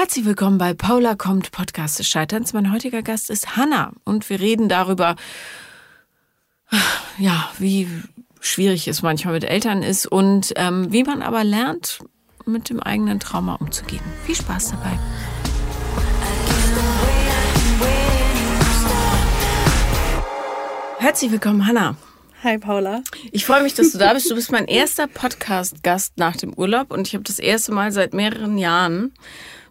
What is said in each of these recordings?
Herzlich willkommen bei Paula kommt Podcast des Scheiterns. Mein heutiger Gast ist Hanna und wir reden darüber, ja, wie schwierig es manchmal mit Eltern ist und ähm, wie man aber lernt, mit dem eigenen Trauma umzugehen. Viel Spaß dabei. Herzlich willkommen, Hanna. Hi Paula. Ich freue mich, dass du da bist. Du bist mein erster Podcast-Gast nach dem Urlaub und ich habe das erste Mal seit mehreren Jahren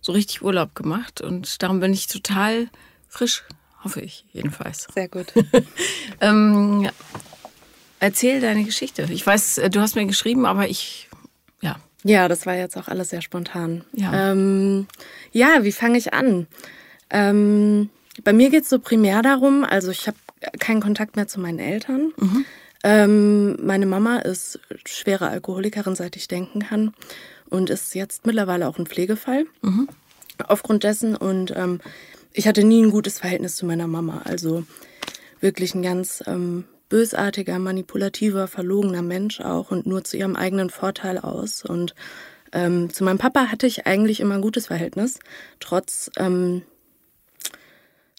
so richtig Urlaub gemacht und darum bin ich total frisch, hoffe ich jedenfalls. Sehr gut. ähm, erzähl deine Geschichte. Ich weiß, du hast mir geschrieben, aber ich, ja. Ja, das war jetzt auch alles sehr spontan. Ja, ähm, ja wie fange ich an? Ähm, bei mir geht es so primär darum, also ich habe keinen Kontakt mehr zu meinen Eltern. Mhm. Ähm, meine Mama ist schwere Alkoholikerin, seit ich denken kann und ist jetzt mittlerweile auch ein Pflegefall Mhm. aufgrund dessen. Und ähm, ich hatte nie ein gutes Verhältnis zu meiner Mama. Also wirklich ein ganz ähm, bösartiger, manipulativer, verlogener Mensch auch und nur zu ihrem eigenen Vorteil aus. Und ähm, zu meinem Papa hatte ich eigentlich immer ein gutes Verhältnis, trotz, ähm,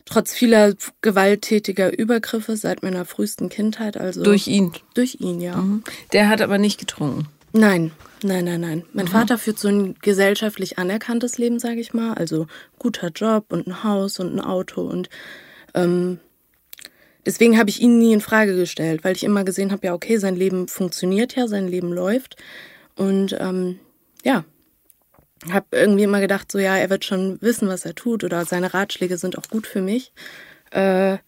trotz vieler gewalttätiger Übergriffe seit meiner frühesten Kindheit. Also durch ihn. durch ihn, ja. Der hat aber nicht getrunken. Nein, nein, nein, nein. Mein Vater führt so ein gesellschaftlich anerkanntes Leben, sage ich mal. Also guter Job und ein Haus und ein Auto. Und ähm, deswegen habe ich ihn nie in Frage gestellt, weil ich immer gesehen habe, ja, okay, sein Leben funktioniert ja, sein Leben läuft. Und ähm, ja, habe irgendwie immer gedacht, so ja, er wird schon wissen, was er tut oder seine Ratschläge sind auch gut für mich. Äh,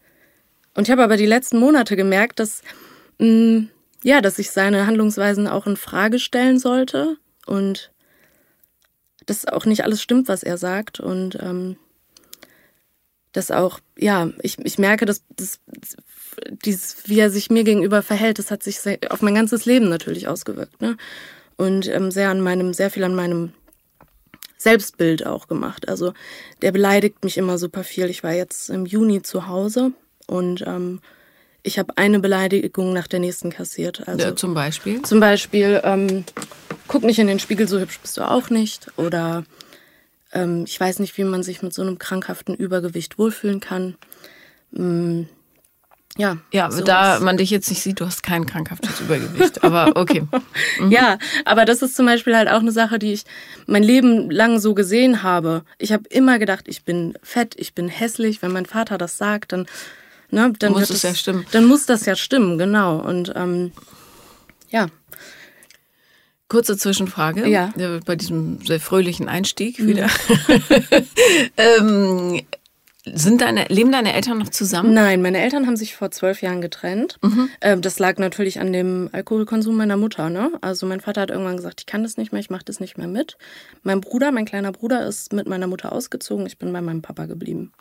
und ich habe aber die letzten Monate gemerkt, dass mh, ja, dass ich seine Handlungsweisen auch in Frage stellen sollte und dass auch nicht alles stimmt, was er sagt und ähm, dass auch, ja, ich, ich merke, dass, dass dieses, wie er sich mir gegenüber verhält, das hat sich auf mein ganzes Leben natürlich ausgewirkt, ne? Und ähm, sehr an meinem, sehr viel an meinem Selbstbild auch gemacht. Also der beleidigt mich immer super viel. Ich war jetzt im Juni zu Hause und ähm, ich habe eine Beleidigung nach der nächsten kassiert. Also Ja, zum Beispiel. zum Beispiel, ähm, guck nicht in den Spiegel, so hübsch bist du auch nicht. Oder ähm, ich weiß nicht, wie man sich mit so einem krankhaften Übergewicht wohlfühlen kann. Mm, ja. Ja, sowas. da man dich jetzt nicht sieht, du hast kein krankhaftes Übergewicht. Aber okay. Ja, aber das ist zum Beispiel halt auch eine Sache, die ich mein Leben lang so gesehen habe. Ich habe immer gedacht, ich bin fett, ich bin hässlich. Wenn mein Vater das sagt, dann, ne, dann Muss es ja stimmen. Dann muss das ja stimmen, genau. Und ähm, ja, Kurze Zwischenfrage. Ja. Bei diesem sehr fröhlichen Einstieg wieder. ähm, sind deine, leben deine Eltern noch zusammen? Nein, meine Eltern haben sich vor zwölf Jahren getrennt. Ähm, das lag natürlich an dem Alkoholkonsum meiner Mutter. Ne? Also mein Vater hat irgendwann gesagt, ich kann das nicht mehr, ich mache das nicht mehr mit. Mein Bruder, mein kleiner Bruder, ist mit meiner Mutter ausgezogen. Ich bin bei meinem Papa geblieben.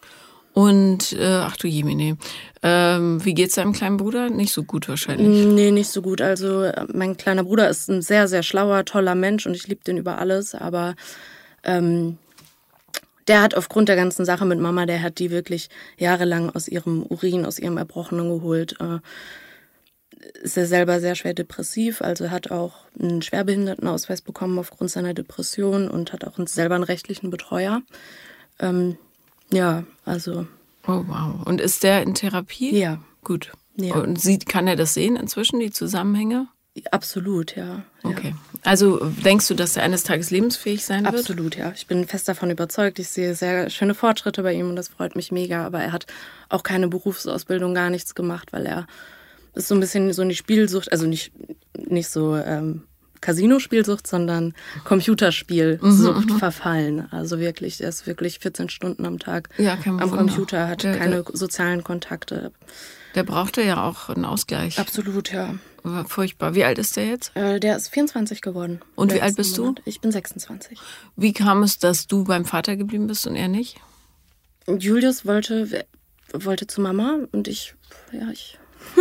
Und, äh, ach du Jemine, ähm, wie geht's deinem kleinen Bruder? Nicht so gut wahrscheinlich. Nee, nicht so gut. Also äh, mein kleiner Bruder ist ein sehr, sehr schlauer, toller Mensch und ich liebe den über alles. Aber ähm, der hat aufgrund der ganzen Sache mit Mama, der hat die wirklich jahrelang aus ihrem Urin, aus ihrem Erbrochenen geholt. Äh, ist er selber sehr schwer depressiv, also hat auch einen Schwerbehindertenausweis bekommen aufgrund seiner Depression und hat auch selber einen rechtlichen Betreuer. Ähm, ja, also Oh wow. Und ist der in Therapie? ja, Gut. Ja. Und sieht, kann er das sehen inzwischen, die Zusammenhänge? absolut, ja. ja. Okay. Also denkst du, dass er eines Tages lebensfähig sein wird? Absolut, ja. Ich bin fest davon überzeugt. Ich sehe sehr schöne Fortschritte bei ihm und das freut mich mega. Aber er hat auch keine Berufsausbildung, gar nichts gemacht, weil er ist so ein bisschen so in die Spielsucht, also nicht, nicht so ähm, Casino-Spielsucht, sondern Computerspielsucht verfallen. Also wirklich, er ist wirklich 14 Stunden am Tag Ja, am Wunder. Computer, hat Der- keine der- sozialen Kontakte. Der brauchte ja auch einen Ausgleich. Absolut, ja. War furchtbar. Wie alt ist der jetzt? Äh, der ist 24 geworden. Und wie alt bist du? Monat. Ich bin 26. Wie kam es, dass du beim Vater geblieben bist und er nicht? Julius wollte, wollte zu Mama und ich, ja, ich,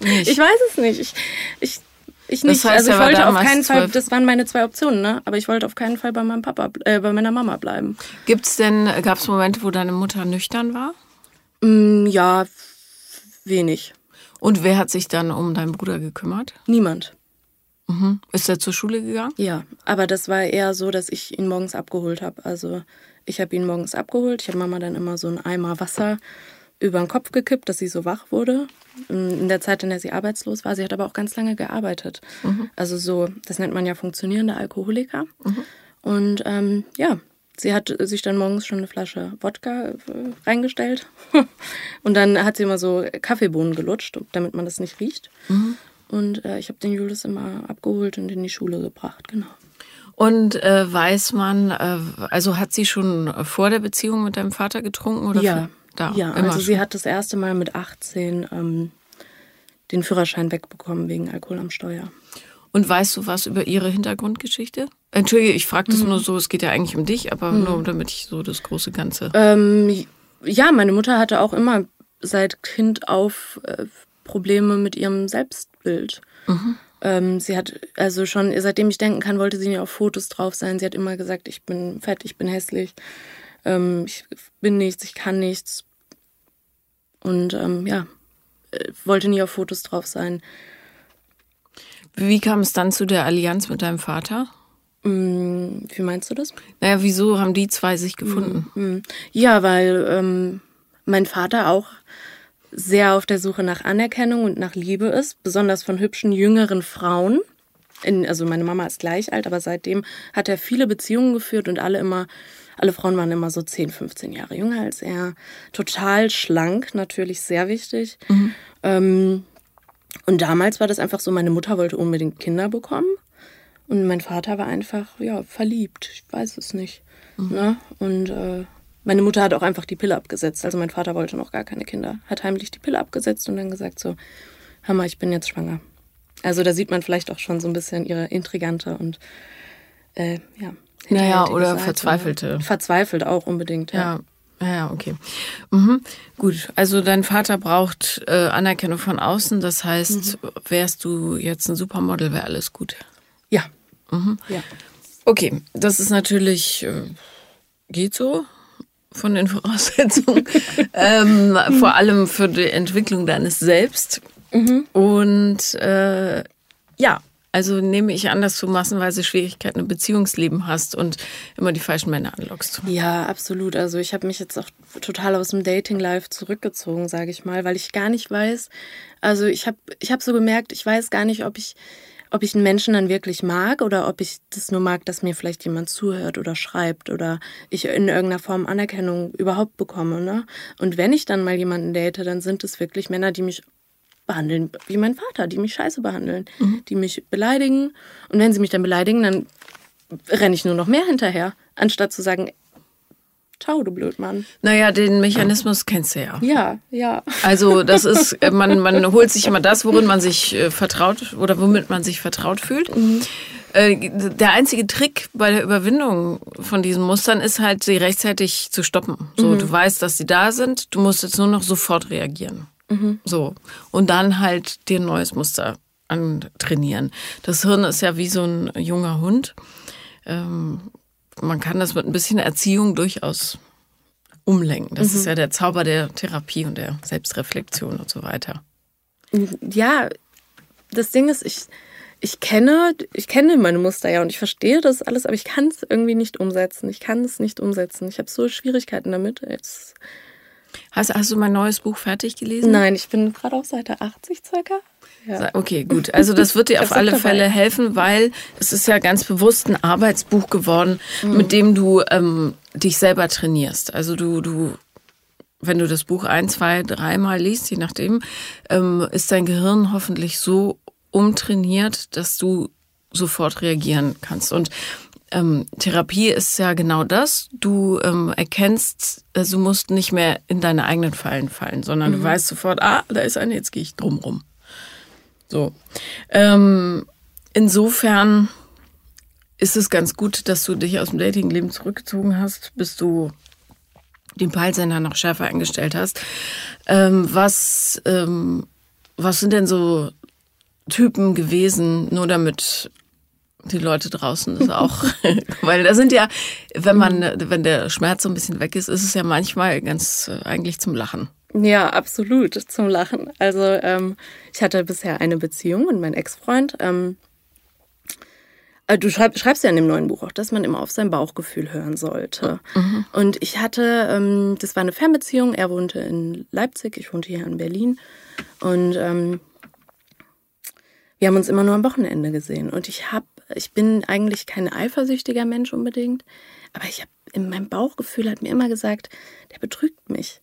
ich weiß es nicht. Ich, ich, ich nicht. heißt, also ich wollte auf keinen Fall, das waren meine zwei Optionen, ne? Aber ich wollte auf keinen Fall bei meinem Papa, äh, bei meiner Mama bleiben. Gibt's denn, gab es Momente, wo deine Mutter nüchtern war? Mm, ja, wenig. Und wer hat sich dann um deinen Bruder gekümmert? Niemand. Mhm. Ist er zur Schule gegangen? Ja, aber das war eher so, dass ich ihn morgens abgeholt habe. Also ich habe ihn morgens abgeholt. Ich habe Mama dann immer so einen Eimer Wasser über den Kopf gekippt, dass sie so wach wurde. In der Zeit, in der sie arbeitslos war. Sie hat aber auch ganz lange gearbeitet. Mhm. Also so, das nennt man ja funktionierende Alkoholiker. Mhm. Und ähm, ja, sie hat sich dann morgens schon eine Flasche Wodka äh, reingestellt. und dann hat sie immer so Kaffeebohnen gelutscht, damit man das nicht riecht. Mhm. Und äh, ich habe den Julius immer abgeholt und in die Schule gebracht, genau. Und äh, weiß man, äh, also hat sie schon vor der Beziehung mit deinem Vater getrunken? Oder ja, da, ja also schon? sie hat das erste Mal mit 18 ähm, den Führerschein wegbekommen wegen Alkohol am Steuer. Und weißt du was über ihre Hintergrundgeschichte? Entschuldige, ich frage das mhm. nur so, es geht ja eigentlich um dich, aber mhm. nur damit ich so das große Ganze. Ähm, ja, meine Mutter hatte auch immer seit Kind auf äh, Probleme mit ihrem Selbstbild. Mhm. Ähm, sie hat, also schon, seitdem ich denken kann, wollte sie nie auf Fotos drauf sein. Sie hat immer gesagt, ich bin fett, ich bin hässlich, ähm, ich bin nichts, ich kann nichts. Und ähm, ja, äh, wollte nie auf Fotos drauf sein. Wie kam es dann zu der Allianz mit deinem Vater? Mm, wie meinst du das? Naja, wieso haben die zwei sich gefunden? Mm, mm. Ja, weil ähm, mein Vater auch sehr auf der Suche nach Anerkennung und nach Liebe ist, besonders von hübschen jüngeren Frauen. In, also meine Mama ist gleich alt, aber seitdem hat er viele Beziehungen geführt und alle immer, alle Frauen waren immer so 10, 15 Jahre jünger als er. Total schlank, natürlich sehr wichtig. Mhm. Ähm, und damals war das einfach so, meine Mutter wollte unbedingt Kinder bekommen. Und mein Vater war einfach, ja, verliebt. Ich weiß es nicht. Mhm. Ne? Und äh, meine Mutter hat auch einfach die Pille abgesetzt. Also mein Vater wollte noch gar keine Kinder. Hat heimlich die Pille abgesetzt und dann gesagt so, Hammer, ich bin jetzt schwanger. Also da sieht man vielleicht auch schon so ein bisschen ihre intrigante und äh, ja. Naja, oder Seite. verzweifelte. Verzweifelt auch unbedingt, ja. Ja, ja okay. Mhm. Gut, also dein Vater braucht äh, Anerkennung von außen. Das heißt, mhm. wärst du jetzt ein Supermodel, wäre alles gut. Ja. Mhm. ja. Okay, das ist natürlich, äh, geht so von den Voraussetzungen, ähm, vor allem für die Entwicklung deines Selbst. Mhm. Und äh, ja, also nehme ich an, dass du massenweise Schwierigkeiten im Beziehungsleben hast und immer die falschen Männer anlockst. Ja, absolut. Also ich habe mich jetzt auch total aus dem Dating-Life zurückgezogen, sage ich mal, weil ich gar nicht weiß. Also ich habe ich hab so gemerkt, ich weiß gar nicht, ob ich ob ich einen Menschen dann wirklich mag oder ob ich das nur mag, dass mir vielleicht jemand zuhört oder schreibt oder ich in irgendeiner Form Anerkennung überhaupt bekomme. Ne? Und wenn ich dann mal jemanden date, dann sind es wirklich Männer, die mich behandeln wie mein Vater, die mich scheiße behandeln, mhm. die mich beleidigen. Und wenn sie mich dann beleidigen, dann renne ich nur noch mehr hinterher, anstatt zu sagen, Ciao, du Blödmann. Naja, den Mechanismus kennst du ja. Ja, ja. Also das ist, äh, man, man holt sich immer das, worin man sich äh, vertraut oder womit man sich vertraut fühlt. Mhm. Äh, der einzige Trick bei der Überwindung von diesen Mustern ist halt, sie rechtzeitig zu stoppen. So, mhm. du weißt, dass sie da sind, du musst jetzt nur noch sofort reagieren. Mhm. So. Und dann halt dir ein neues Muster antrainieren. Das Hirn ist ja wie so ein junger Hund. Ähm, man kann das mit ein bisschen Erziehung durchaus umlenken. Das mhm. ist ja der Zauber der Therapie und der Selbstreflexion und so weiter. Ja, das Ding ist, ich, ich kenne, ich kenne meine Muster ja und ich verstehe das alles, aber ich kann es irgendwie nicht umsetzen. Ich kann es nicht umsetzen. Ich habe so Schwierigkeiten damit. Jetzt Hast, hast du mein neues Buch fertig gelesen? Nein, ich bin gerade auf Seite 80 circa. Ja. Okay, gut. Also das wird dir auf alle Fälle helfen, weil es ist ja ganz bewusst ein Arbeitsbuch geworden, mhm. mit dem du ähm, dich selber trainierst. Also du, du, wenn du das Buch ein, zwei, dreimal liest, je nachdem, ähm, ist dein Gehirn hoffentlich so umtrainiert, dass du sofort reagieren kannst. Und ähm, Therapie ist ja genau das. Du ähm, erkennst, also du musst nicht mehr in deine eigenen Fallen fallen, sondern mhm. du weißt sofort, ah, da ist eine, jetzt gehe ich drum rum. So. Ähm, insofern ist es ganz gut, dass du dich aus dem Datingleben zurückgezogen hast, bis du den Peilsender noch schärfer eingestellt hast. Ähm, was, ähm, was sind denn so Typen gewesen, nur damit die Leute draußen das auch, weil da sind ja, wenn man, wenn der Schmerz so ein bisschen weg ist, ist es ja manchmal ganz eigentlich zum Lachen. Ja, absolut zum Lachen. Also ähm, ich hatte bisher eine Beziehung und mein Ex-Freund, ähm, Äh, du schreib, schreibst ja in dem neuen Buch auch, dass man immer auf sein Bauchgefühl hören sollte. Mhm. Und ich hatte, ähm, das war eine Fernbeziehung. Er wohnte in Leipzig, ich wohnte hier in Berlin. Und ähm, wir haben uns immer nur am Wochenende gesehen. Und ich habe, ich bin eigentlich kein eifersüchtiger Mensch unbedingt, aber ich habe in meinem Bauchgefühl hat mir immer gesagt, der betrügt mich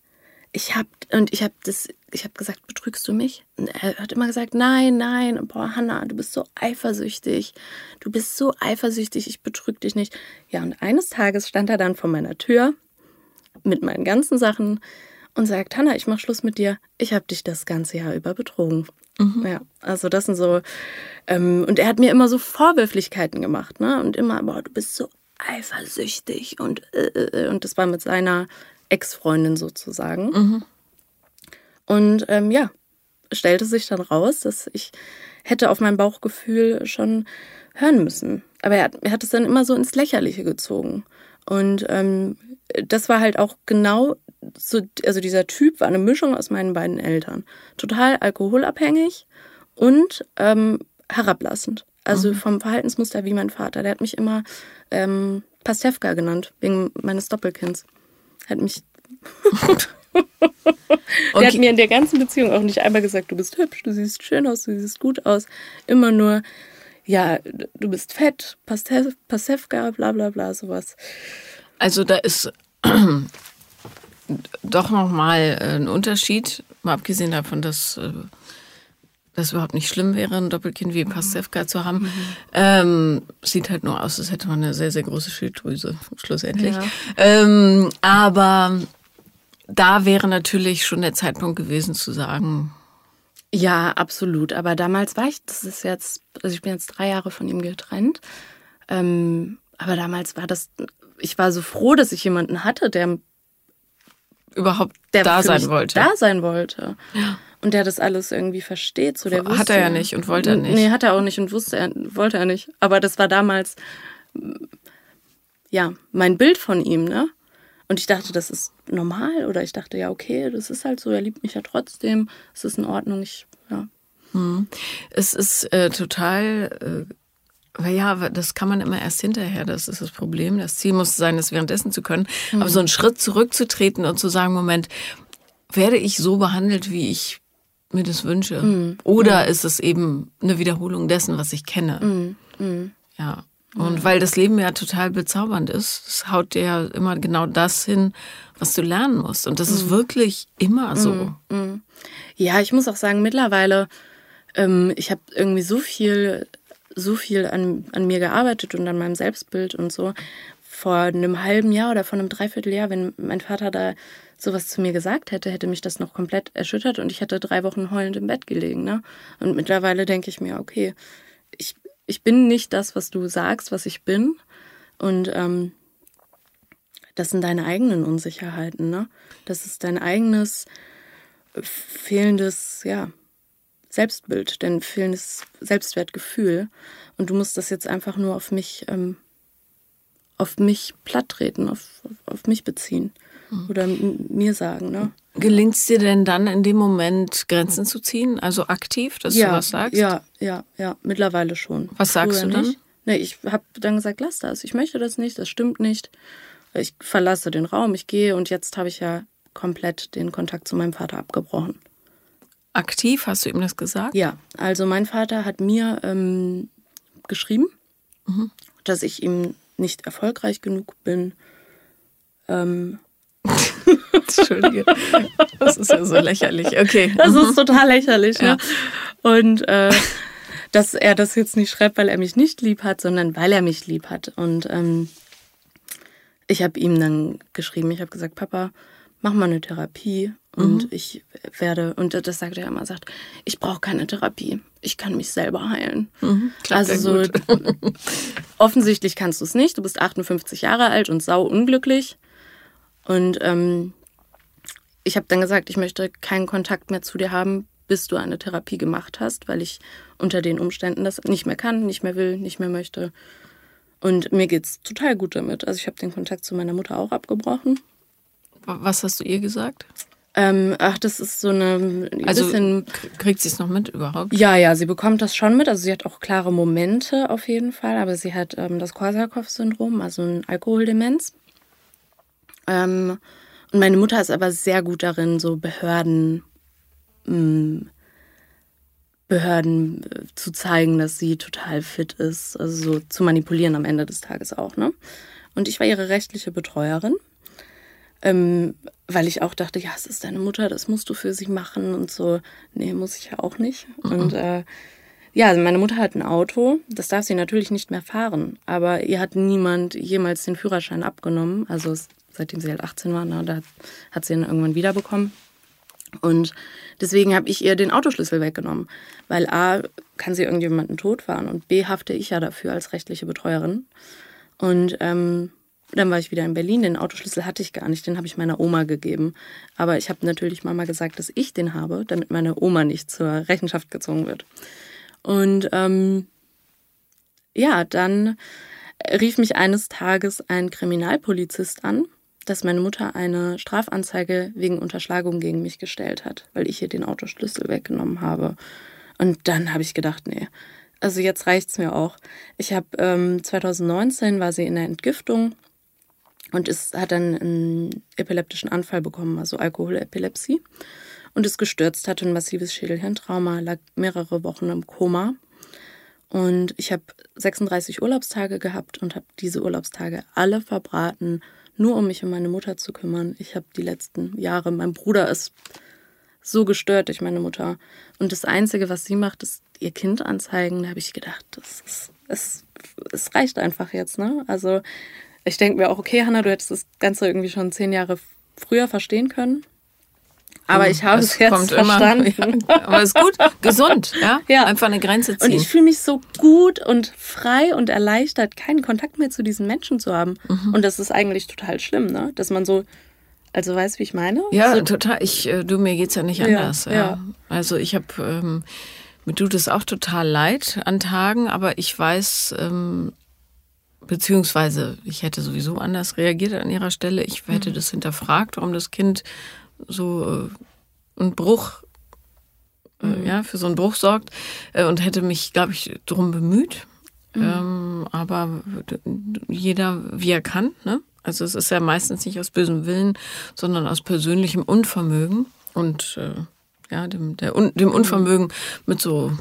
ich habe und ich habe das ich habe gesagt, betrügst du mich? Und er hat immer gesagt, nein, nein, und boah, Hanna, du bist so eifersüchtig. Du bist so eifersüchtig, ich betrüge dich nicht. Ja, und eines Tages stand er dann vor meiner Tür mit meinen ganzen Sachen und sagt, Hanna, ich mach Schluss mit dir. Ich habe dich das ganze Jahr über betrogen. Mhm. Ja, also das sind so ähm, und er hat mir immer so Vorwürflichkeiten gemacht, ne? Und immer, boah, du bist so eifersüchtig und äh, äh, äh und das war mit seiner Ex-Freundin sozusagen. Mhm. Und ähm, ja, stellte sich dann raus, dass ich hätte auf mein Bauchgefühl schon hören müssen. Aber er hat, er hat es dann immer so ins Lächerliche gezogen. Und ähm, das war halt auch genau so, also dieser Typ war eine Mischung aus meinen beiden Eltern. Total alkoholabhängig und ähm, herablassend. Also mhm. vom Verhaltensmuster wie mein Vater. Der hat mich immer ähm, Pastewka genannt, wegen meines Doppelkinds hat mich. der hat mir in der ganzen Beziehung auch nicht einmal gesagt, du bist hübsch, du siehst schön aus, du siehst gut aus. Immer nur, ja, du bist fett, Pasewka, bla bla bla, sowas. Also da ist doch nochmal ein Unterschied, mal abgesehen davon, dass äh, das überhaupt nicht schlimm wäre, ein Doppelkind wie Pastewka zu haben. Mhm. Ähm, sieht halt nur aus, als hätte man eine sehr, sehr große Schilddrüse, schlussendlich. Ja. Ähm, aber da wäre natürlich schon der Zeitpunkt gewesen zu sagen. Ja, absolut. Aber damals war ich, das ist jetzt, also ich bin jetzt drei Jahre von ihm getrennt. Ähm, aber damals war das, ich war so froh, dass ich jemanden hatte, der überhaupt der da sein wollte. Da sein wollte. Ja und der das alles irgendwie versteht. So, der hat er ja nicht und wollte er nicht. Nee, hat er auch nicht und wusste er, wollte er nicht. Aber das war damals, ja, mein Bild von ihm, ne? Und ich dachte, das ist normal oder ich dachte, ja, okay, das ist halt so, er liebt mich ja trotzdem, es ist in Ordnung, ich, ja. Hm. Es ist äh, total, äh, ja, das kann man immer erst hinterher, das ist das Problem. Das Ziel muss sein, es währenddessen zu können. Mhm. Aber so einen Schritt zurückzutreten und zu sagen, Moment, werde ich so behandelt, wie ich mir das wünsche? Mm. Oder mm. ist es eben eine Wiederholung dessen, was ich kenne? Mm. Ja. Und weil das Leben ja total bezaubernd ist, es haut dir ja immer genau das hin, was du lernen musst. Und das ist wirklich immer so. Ja, ich muss auch sagen, mittlerweile, ähm, ich habe irgendwie so viel, so viel an, an mir gearbeitet und an meinem Selbstbild und so. Vor einem halben Jahr oder vor einem Dreivierteljahr, wenn mein Vater da sowas zu mir gesagt hätte, hätte mich das noch komplett erschüttert und ich hätte drei Wochen heulend im Bett gelegen. Ne? Und mittlerweile denke ich mir, okay, ich, ich bin nicht das, was du sagst, was ich bin. Und ähm, das sind deine eigenen Unsicherheiten. Ne? Das ist dein eigenes fehlendes, ja, Selbstbild, dein fehlendes Selbstwertgefühl. Und du musst das jetzt einfach nur auf mich, ähm, auf mich platt treten, auf, auf, mich beziehen oder mir sagen. Ne? Gelingt es dir denn dann in dem Moment Grenzen zu ziehen, also aktiv, dass ja, du was sagst? Ja, ja, ja, mittlerweile schon. Was sagst Früher du dann? Nicht. Nee, ich habe dann gesagt, lass das. Ich möchte das nicht, das stimmt nicht. Ich verlasse den Raum, ich gehe und jetzt habe ich ja komplett den Kontakt zu meinem Vater abgebrochen. Aktiv, hast du ihm das gesagt? Ja, also mein Vater hat mir ähm, geschrieben, mhm. dass ich ihm nicht erfolgreich genug bin, ähm, Entschuldige. Das ist ja so lächerlich. Okay. Das ist total lächerlich, ne? Und äh, dass er das jetzt nicht schreibt, weil er mich nicht lieb hat, sondern weil er mich lieb hat. Und ähm, ich habe ihm dann geschrieben, ich habe gesagt, Papa, mach mal eine Therapie. Und mhm. ich werde, und das sagt er immer, sagt, ich brauche keine Therapie. Ich kann mich selber heilen. Mhm, also so offensichtlich kannst du es nicht. Du bist 58 Jahre alt und sau unglücklich. Und ähm, ich habe dann gesagt, ich möchte keinen Kontakt mehr zu dir haben, bis du eine Therapie gemacht hast, weil ich unter den Umständen das nicht mehr kann, nicht mehr will, nicht mehr möchte. Und mir geht's total gut damit. Also ich habe den Kontakt zu meiner Mutter auch abgebrochen. Was hast du ihr gesagt? Ähm, ach, das ist so eine Also bisschen. kriegt sie es noch mit überhaupt? Ja, ja, sie bekommt das schon mit. Also sie hat auch klare Momente auf jeden Fall, aber sie hat ähm, das Korsakow-Syndrom, also ein Alkoholdemenz. Ähm, und meine Mutter ist aber sehr gut darin, so Behörden, mh, Behörden äh, zu zeigen, dass sie total fit ist, also so zu manipulieren am Ende des Tages auch. Ne? Und ich war ihre rechtliche Betreuerin. Ähm, weil ich auch dachte, ja, es ist deine Mutter, das musst du für sie machen und so. Nee, muss ich ja auch nicht. Und äh, ja, also meine Mutter hat ein Auto, das darf sie natürlich nicht mehr fahren, aber ihr hat niemand jemals den Führerschein abgenommen. Also seitdem sie halt 18 war, na, da hat, hat sie ihn irgendwann wiederbekommen. Und deswegen habe ich ihr den Autoschlüssel weggenommen, weil A, kann sie irgendjemanden totfahren und B, hafte ich ja dafür als rechtliche Betreuerin. Und ähm, dann war ich wieder in Berlin. Den Autoschlüssel hatte ich gar nicht, den habe ich meiner Oma gegeben. Aber ich habe natürlich Mama gesagt, dass ich den habe, damit meine Oma nicht zur Rechenschaft gezogen wird. Und ähm, ja, dann rief mich eines Tages ein Kriminalpolizist an, dass meine Mutter eine Strafanzeige wegen Unterschlagung gegen mich gestellt hat, weil ich ihr den Autoschlüssel weggenommen habe. Und dann habe ich gedacht, nee, also jetzt reicht's mir auch. Ich habe ähm, 2019 war sie in der Entgiftung und ist, hat dann einen epileptischen Anfall bekommen, also Alkoholepilepsie und ist gestürzt, hatte ein massives Schädelhirntrauma, lag mehrere Wochen im Koma. Und ich habe 36 Urlaubstage gehabt und habe diese Urlaubstage alle verbraten, nur um mich um meine Mutter zu kümmern. Ich habe die letzten Jahre, mein Bruder ist so gestört durch meine Mutter. Und das Einzige, was sie macht, ist ihr Kind anzeigen. Da habe ich gedacht, das ist, es, reicht einfach jetzt. Ne? Also ich denke mir auch, okay, Hannah, du hättest das Ganze irgendwie schon zehn Jahre früher verstehen können. Aber ich habe es jetzt verstanden. Immer, ja, aber ist gut, gesund, ja? Ja. Einfach eine Grenze Und ziehen. ich fühle mich so gut und frei und erleichtert, keinen Kontakt mehr zu diesen Menschen zu haben. Mhm. Und das ist eigentlich total schlimm, ne? Dass man so, also weißt wie ich meine? Ja, so, total. Ich, äh, du, mir geht's ja nicht anders. Ja, ja. Also ich habe, ähm, mir tut es auch total leid an Tagen, aber ich weiß, ähm, beziehungsweise ich hätte sowieso anders reagiert an ihrer Stelle. Ich Mhm. hätte das hinterfragt, warum das Kind so äh, einen Bruch, Mhm. äh, ja, für so einen Bruch sorgt äh, und hätte mich, glaube ich, drum bemüht. Ähm, aber jeder wie er kann, ne? Also es ist ja meistens nicht aus bösem Willen, sondern aus persönlichem Unvermögen und äh, ja, dem, der, dem Unvermögen mit so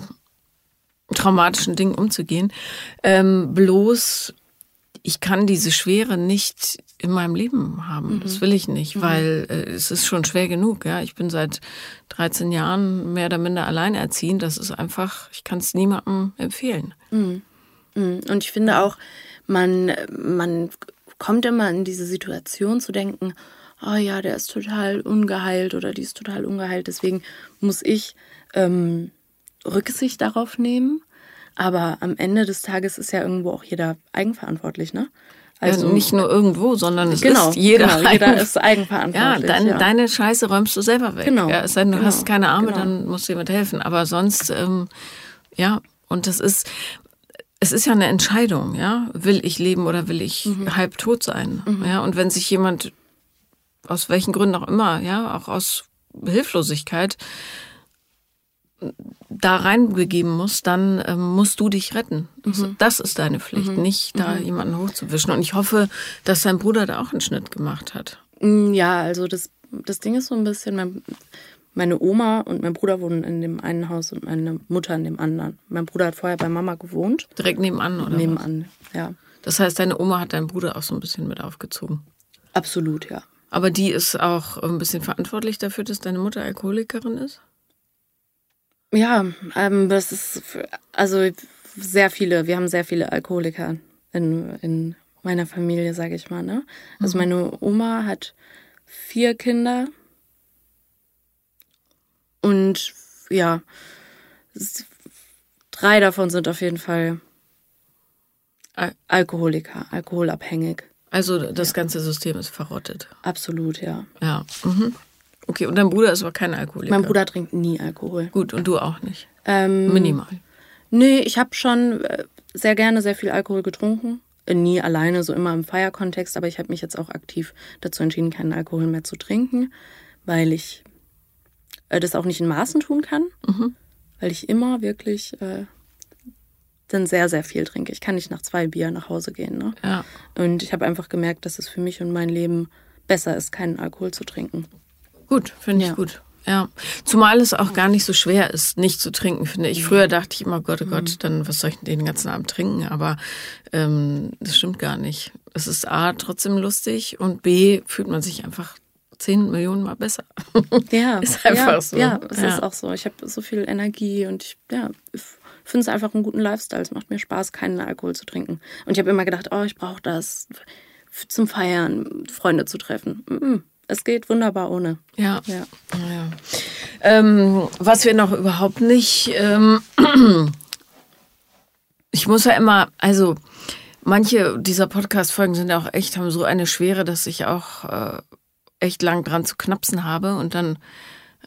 traumatischen Dingen umzugehen. Ähm, bloß ich kann diese Schwere nicht in meinem Leben haben. Das will ich nicht, weil äh, es ist schon schwer genug. Ja, ich bin seit 13 Jahren mehr oder minder alleinerziehend. Das ist einfach, ich kann es niemandem empfehlen. Mm. Und ich finde auch, man, man kommt immer in diese Situation zu denken, oh ja, der ist total ungeheilt oder die ist total ungeheilt. Deswegen muss ich ähm, Rücksicht darauf nehmen. Aber am Ende des Tages ist ja irgendwo auch jeder eigenverantwortlich, ne? Also nicht nur irgendwo, sondern es genau, ist jeder. genau, jeder ist ja, eigenverantwortlich. dein, ja. deine Scheiße räumst du selber weg. Genau, Ja, es sei denn, du genau, hast keine Arme, genau. dann musst du jemand helfen. Aber sonst, ähm, ja, und das ist, es ist ja eine Entscheidung, ja. Will ich leben oder will ich Mhm. halb tot sein? Ja, und wenn sich jemand aus welchen Gründen auch immer, ja, auch aus Hilflosigkeit da reingegeben muss, dann ähm, musst du dich retten. Das, Mhm. das ist deine Pflicht, nicht da jemanden hochzuwischen. Und ich hoffe, dass dein Bruder da auch einen Schnitt gemacht hat. Mm, Ja, also das, das Ding ist so ein bisschen, mein, meine Oma und mein Bruder wohnen in dem einen Haus und meine Mutter in dem anderen. Mein Bruder hat vorher bei Mama gewohnt. Direkt nebenan, oder? was? Nebenan, ja. Das heißt, deine Oma hat deinen Bruder auch so ein bisschen mit aufgezogen. Absolut, ja. Aber die ist auch ein bisschen verantwortlich dafür, dass deine Mutter Alkoholikerin ist? Ja, ähm, das ist also sehr viele, wir haben sehr viele Alkoholiker in, in meiner Familie, sage ich mal. Ne? Also meine Oma hat vier Kinder und ja, drei davon sind auf jeden Fall Al- Alkoholiker, alkoholabhängig. Also das ganze System ist verrottet. Absolut, ja. Ja. Mhm. Okay, und dein Bruder ist aber kein Alkoholiker. Mein Bruder trinkt nie Alkohol. Gut, und du auch nicht. Ähm, Minimal. Nee, ich habe schon äh, sehr gerne sehr viel Alkohol getrunken. Äh, Nie alleine, so immer im Feierkontext, aber ich habe mich jetzt auch aktiv dazu entschieden, keinen Alkohol mehr zu trinken, weil ich äh, das auch nicht in Maßen tun kann, Mhm. weil ich immer wirklich äh, dann sehr, sehr viel trinke. Ich kann nicht nach zwei Bier nach Hause gehen. Ne? Ja. Und ich habe einfach gemerkt, dass es für mich und mein Leben besser ist, keinen Alkohol zu trinken. Gut, finde ich Ja. gut. Ja. Zumal es auch gar nicht so schwer ist, nicht zu trinken, finde ich. Früher dachte ich immer, Gott, oh Gott, dann was soll ich denn den ganzen Abend trinken? Aber ähm, das stimmt gar nicht. Es ist A, trotzdem lustig und B, fühlt man sich einfach zehn Millionen Mal besser. Ja, Ist einfach ja, so. Ja, es Ja. ist auch so. Ich habe so viel Energie und ich ja, finde es einfach einen guten Lifestyle. Es macht mir Spaß, keinen Alkohol zu trinken. Und ich habe immer gedacht, oh, ich brauche das zum Feiern, Freunde zu treffen. Mhm. Es geht wunderbar ohne. Ja. Ja. ja. Ähm, was wir noch überhaupt nicht. Ähm, ich muss ja immer, also manche dieser Podcast-Folgen sind ja auch echt, haben so eine Schwere, dass ich auch äh, echt lang dran zu knapsen habe und dann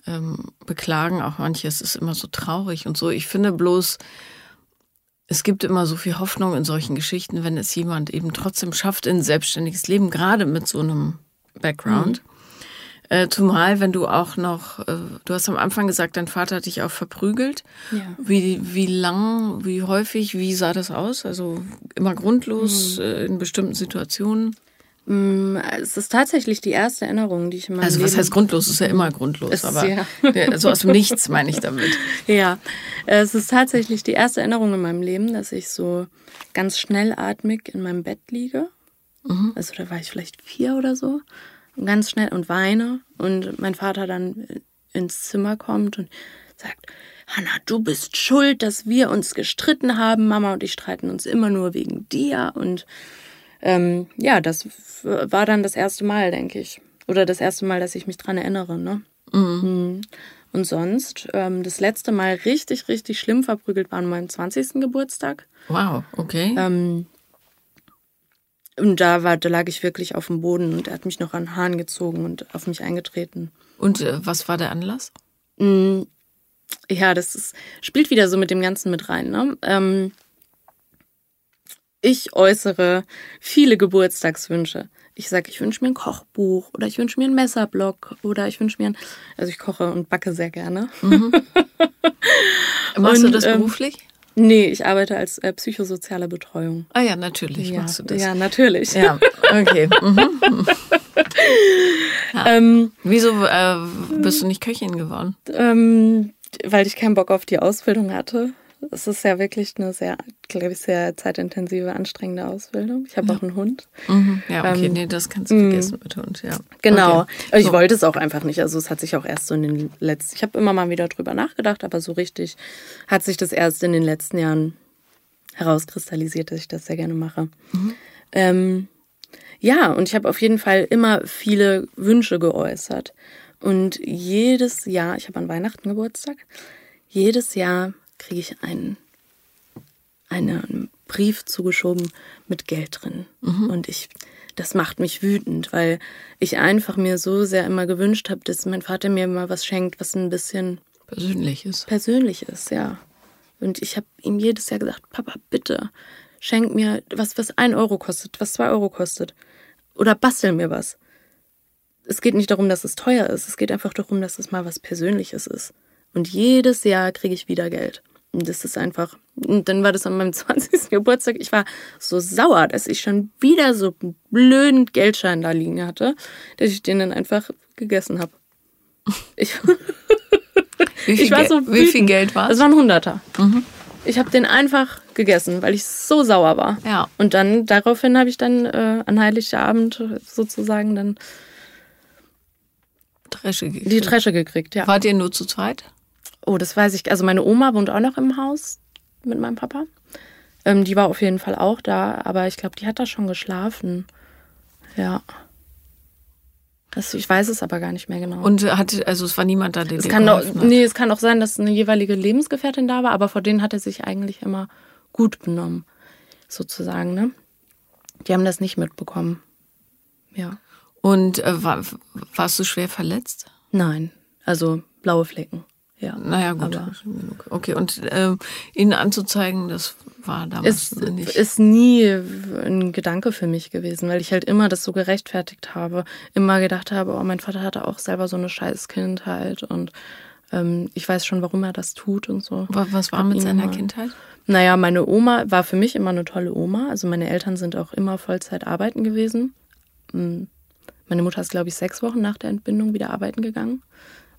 ähm, beklagen auch manche, es ist immer so traurig und so. Ich finde bloß, es gibt immer so viel Hoffnung in solchen Geschichten, wenn es jemand eben trotzdem schafft in ein selbstständiges Leben, gerade mit so einem Background. Äh, zumal, wenn du auch noch, äh, du hast am Anfang gesagt, dein Vater hat dich auch verprügelt. Ja. Wie, wie lang, wie häufig, wie sah das aus? Also immer grundlos äh, in bestimmten Situationen? Mm, Es ist tatsächlich die erste Erinnerung, die ich in meinem Also Leben... was heißt grundlos? Ist ja immer grundlos, ist aber ja- so aus dem Nichts meine ich damit. Ja, es ist tatsächlich die erste Erinnerung in meinem Leben, dass ich so ganz schnellatmig in meinem Bett liege. Also da war ich vielleicht vier oder so. Ganz schnell und weine. Und mein Vater dann ins Zimmer kommt und sagt, Hanna, du bist schuld, dass wir uns gestritten haben. Mama und ich streiten uns immer nur wegen dir. Und ähm, ja, das war dann das erste Mal, denke ich. Oder das erste Mal, dass ich mich dran erinnere. Ne? Mhm. Und sonst, ähm, das letzte Mal richtig, richtig schlimm verprügelt war an meinem 20. Geburtstag. Wow, okay. Ähm, und da, war, da lag ich wirklich auf dem Boden und er hat mich noch an den Haaren gezogen und auf mich eingetreten. Und äh, was war der Anlass? Mm, Ja, das ist, spielt wieder so mit dem Ganzen mit rein. Ne? Ähm, ich äußere viele Geburtstagswünsche. Ich sage, ich wünsche mir ein Kochbuch oder ich wünsche mir einen Messerblock oder ich wünsche mir ein, also ich koche und backe sehr gerne. Machst Und, du das ähm, beruflich? Nee, ich arbeite als äh, psychosoziale Betreuung. Ah ja, natürlich ja, machst du das. ja, natürlich. Ja, okay. Mhm. Ähm, Wieso äh, bist du nicht Köchin geworden? ähm, weil ich keinen Bock auf die Ausbildung hatte. Es ist ja wirklich eine sehr, glaube ich, sehr zeitintensive, anstrengende Ausbildung. Ich habe auch einen Hund. Mhm. Ja, okay, Ähm, nee, das kannst du vergessen mit Hund, ja. Genau. Okay. Ich So. wollte es auch einfach nicht. Also es hat sich auch erst so in den letzten, ich habe immer mal wieder drüber nachgedacht, aber so richtig hat sich das erst in den letzten Jahren herauskristallisiert, dass ich das sehr gerne mache. Ähm, ja, und ich habe auf jeden Fall immer viele Wünsche geäußert. Und jedes Jahr, ich habe an Weihnachten Geburtstag, jedes Jahr kriege ich einen, einen Brief zugeschoben mit Geld drin. Und ich, das macht mich wütend, weil ich einfach mir so sehr immer gewünscht habe, dass mein Vater mir mal was schenkt, was ein bisschen Persönlich ist. persönlich ist, ja. Und ich habe ihm jedes Jahr gesagt, Papa, bitte, schenk mir was, was ein Euro kostet, was zwei Euro kostet. Oder bastel mir was. Es geht nicht darum, dass es teuer ist. Es geht einfach darum, dass es mal was Persönliches ist. Und jedes Jahr kriege ich wieder Geld. Und das ist einfach. Und dann war das an meinem 20. Geburtstag. Ich war so sauer, dass ich schon wieder so einen blöden Geldschein da liegen hatte, dass ich den dann einfach gegessen habe. Ich, Wie viel, ich war so wie viel wütend. Geld war es es? war ein Hunderter. Ich habe den einfach gegessen, weil ich so sauer war. Ja. Und dann daraufhin habe ich dann äh, an Heiligabend sozusagen dann Tresche die gekriegt. Tresche gekriegt. Ja. Wart ihr nur zu zweit? Oh, das weiß ich. Also meine Oma wohnt auch noch im Haus mit meinem Papa. Ähm, die war auf jeden Fall auch da, aber ich glaube, die hat da schon geschlafen. Ja. Das, ich weiß es aber gar nicht mehr genau. Und hatte, also es war niemand da, der es kann auch, hat? nee, es kann auch sein, dass eine jeweilige Lebensgefährtin da war, aber vor denen hat er sich eigentlich immer gut benommen, sozusagen. Ne? Die haben das nicht mitbekommen. Ja. Und äh, war, warst du schwer verletzt? Nein, also blaue Flecken. Ja. Naja, gut. Aber Okay, und ähm, ihn anzuzeigen, das war damals ist, nicht. ist nie ein Gedanke für mich gewesen, weil ich halt immer das so gerechtfertigt habe. Immer gedacht habe, oh, mein Vater hatte auch selber so eine scheiß Kindheit und ähm, ich weiß schon, warum er das tut und so. Wa- Was war mit seiner immer- Kindheit? Naja, meine Oma war für mich immer eine tolle Oma. Also meine Eltern sind auch immer Vollzeit arbeiten gewesen. Mm. Meine Mutter ist, glaube ich, sechs Wochen nach der Entbindung wieder arbeiten gegangen.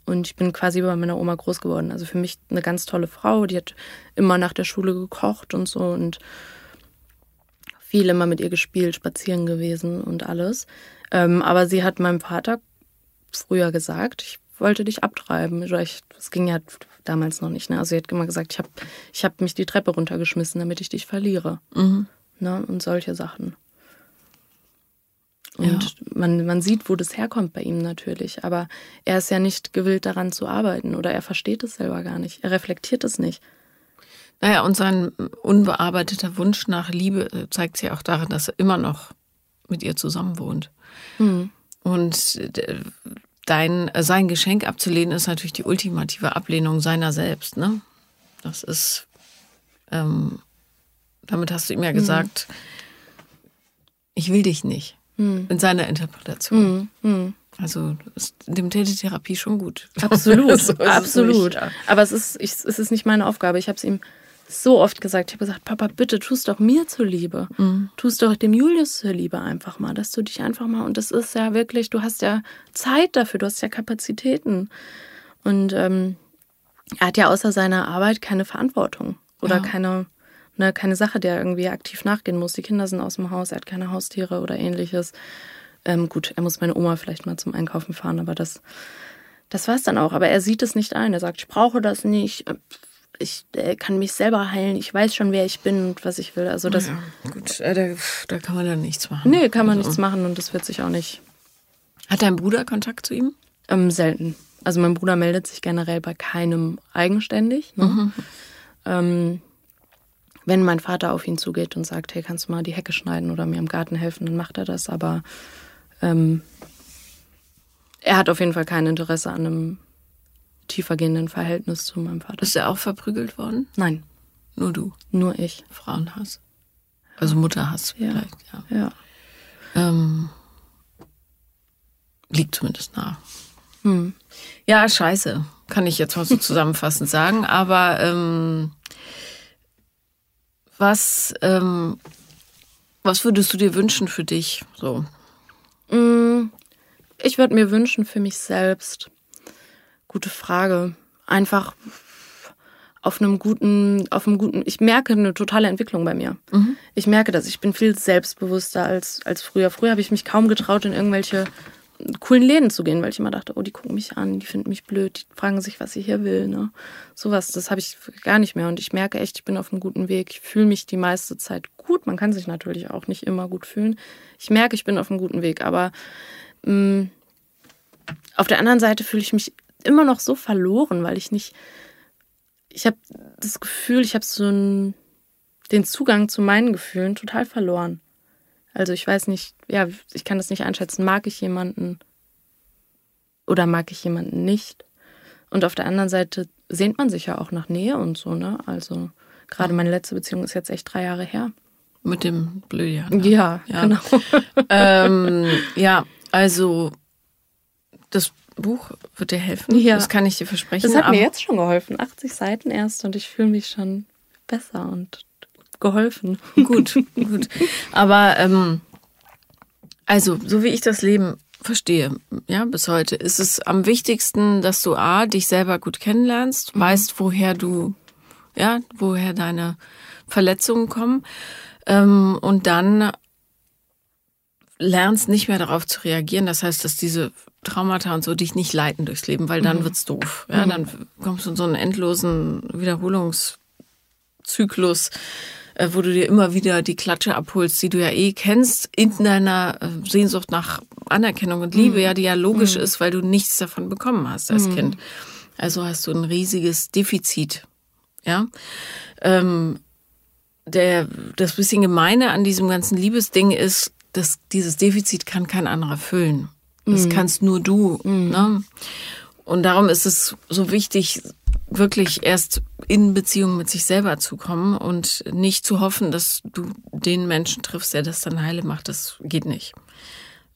Und ich bin quasi bei meiner Oma groß geworden. Also für mich eine ganz tolle Frau. Die hat immer nach der Schule gekocht und so und viel immer mit ihr gespielt, spazieren gewesen und alles. Ähm, aber sie hat meinem Vater früher gesagt, ich wollte dich abtreiben. Ich, das ging ja damals noch nicht. Ne? Also sie hat immer gesagt, ich habe ich hab mich die Treppe runtergeschmissen, damit ich dich verliere. Mhm. Ne? Und solche Sachen. Und man, man sieht, wo das herkommt bei ihm natürlich. Aber er ist ja nicht gewillt, daran zu arbeiten. Oder er versteht es selber gar nicht. Er reflektiert es nicht. Naja, und sein unbearbeiteter Wunsch nach Liebe äh, zeigt sich auch darin, dass er immer noch mit ihr zusammen wohnt. Und äh, dein, äh, sein Geschenk abzulehnen ist natürlich die ultimative Ablehnung seiner selbst. Ne? Das ist, ähm, damit hast du ihm ja gesagt, ich will dich nicht. In seiner Interpretation. Also ist dem Tätetherapie schon gut. Absolut, So es absolut. ja. Aber es ist, ich, es ist nicht meine Aufgabe. Ich habe es ihm so oft gesagt. Ich habe gesagt, Papa, bitte tust doch mir zuliebe. Tust doch dem Julius zuliebe einfach mal, dass du dich einfach mal, und das ist ja wirklich, du hast ja Zeit dafür, du hast ja Kapazitäten. Und ähm, er hat ja außer seiner Arbeit keine Verantwortung oder Ja. keine, ne, keine Sache, der er irgendwie aktiv nachgehen muss. Die Kinder sind aus dem Haus, er hat keine Haustiere oder ähnliches. Ähm, gut, er muss meine Oma vielleicht mal zum Einkaufen fahren, aber das, das war es dann auch. Aber er sieht es nicht ein. Er sagt, ich brauche das nicht. Ich äh, kann mich selber heilen. Ich weiß schon, wer ich bin und was ich will. Also das, ja, gut, äh, da, da kann man dann nichts machen. nee, kann man Also, nichts machen und das wird sich auch nicht Hat dein Bruder Kontakt zu ihm? ähm, selten. Also mein Bruder meldet sich generell bei keinem eigenständig. Ne? Ähm, wenn mein Vater auf ihn zugeht und sagt, hey, kannst du mal die Hecke schneiden oder mir im Garten helfen, dann macht er das. Aber ähm, er hat auf jeden Fall kein Interesse an einem tiefergehenden Verhältnis zu meinem Vater. Ist er auch verprügelt worden? Nein, Nur du. nur ich. Frauenhass. Also Mutterhass Ja. vielleicht, ja. Ja. Ähm, liegt zumindest nah. Hm. Ja, scheiße. Kann ich jetzt mal so zusammenfassend sagen. Aber ähm, was, ähm, was würdest du dir wünschen für dich? So. Mm, Ich würde mir wünschen für mich selbst. Gute Frage. Einfach auf einem guten, auf einem guten, ich merke eine totale Entwicklung bei mir. Ich merke das. Ich bin viel selbstbewusster als, als früher. Früher habe ich mich kaum getraut, in irgendwelche coolen Läden zu gehen, weil ich immer dachte, oh, die gucken mich an, die finden mich blöd, die fragen sich, was ich hier will. Ne? Sowas, das habe ich gar nicht mehr. Und ich merke echt, ich bin auf einem guten Weg. Ich fühle mich die meiste Zeit gut. Man kann sich natürlich auch nicht immer gut fühlen. Ich merke, ich bin auf einem guten Weg. Aber mh, auf der anderen Seite fühle ich mich immer noch so verloren, weil ich nicht. Ich habe das Gefühl, ich habe so einen, den Zugang zu meinen Gefühlen total verloren. Also ich weiß nicht, ja, ich kann das nicht einschätzen. Mag ich jemanden oder mag ich jemanden nicht? Und auf der anderen Seite sehnt man sich ja auch nach Nähe und so, ne? Also gerade meine letzte Beziehung ist jetzt echt drei Jahre her. Mit dem Blödjan. Ja, Ja. genau. ähm, ja, also das Buch wird dir helfen. Ja. Das kann ich dir versprechen. Das hat mir jetzt schon geholfen. 80 Seiten erst und ich fühle mich schon besser und geholfen. Gut, gut. Aber ähm, also, so wie ich das Leben verstehe, ja, bis heute, ist es am wichtigsten, dass du A, dich selber gut kennenlernst, weißt, woher du, ja, woher deine Verletzungen kommen, ähm, und dann lernst nicht mehr darauf zu reagieren. Das heißt, dass diese Traumata und so dich nicht leiten durchs Leben, weil dann wird's doof. Ja, dann kommst du in so einen endlosen Wiederholungszyklus, wo du dir immer wieder die Klatsche abholst, die du ja eh kennst, in deiner äh, Sehnsucht nach Anerkennung und Liebe, ja, die ja logisch ist, weil du nichts davon bekommen hast als Kind. Also hast du ein riesiges Defizit, ja. Ähm, der, das bisschen Gemeine an diesem ganzen Liebesding ist, dass dieses Defizit kann kein anderer füllen. Das kannst nur du. Ne? Und darum ist es so wichtig, wirklich erst in Beziehung mit sich selber zu kommen und nicht zu hoffen, dass du den Menschen triffst, der das dann heile macht. Das geht nicht.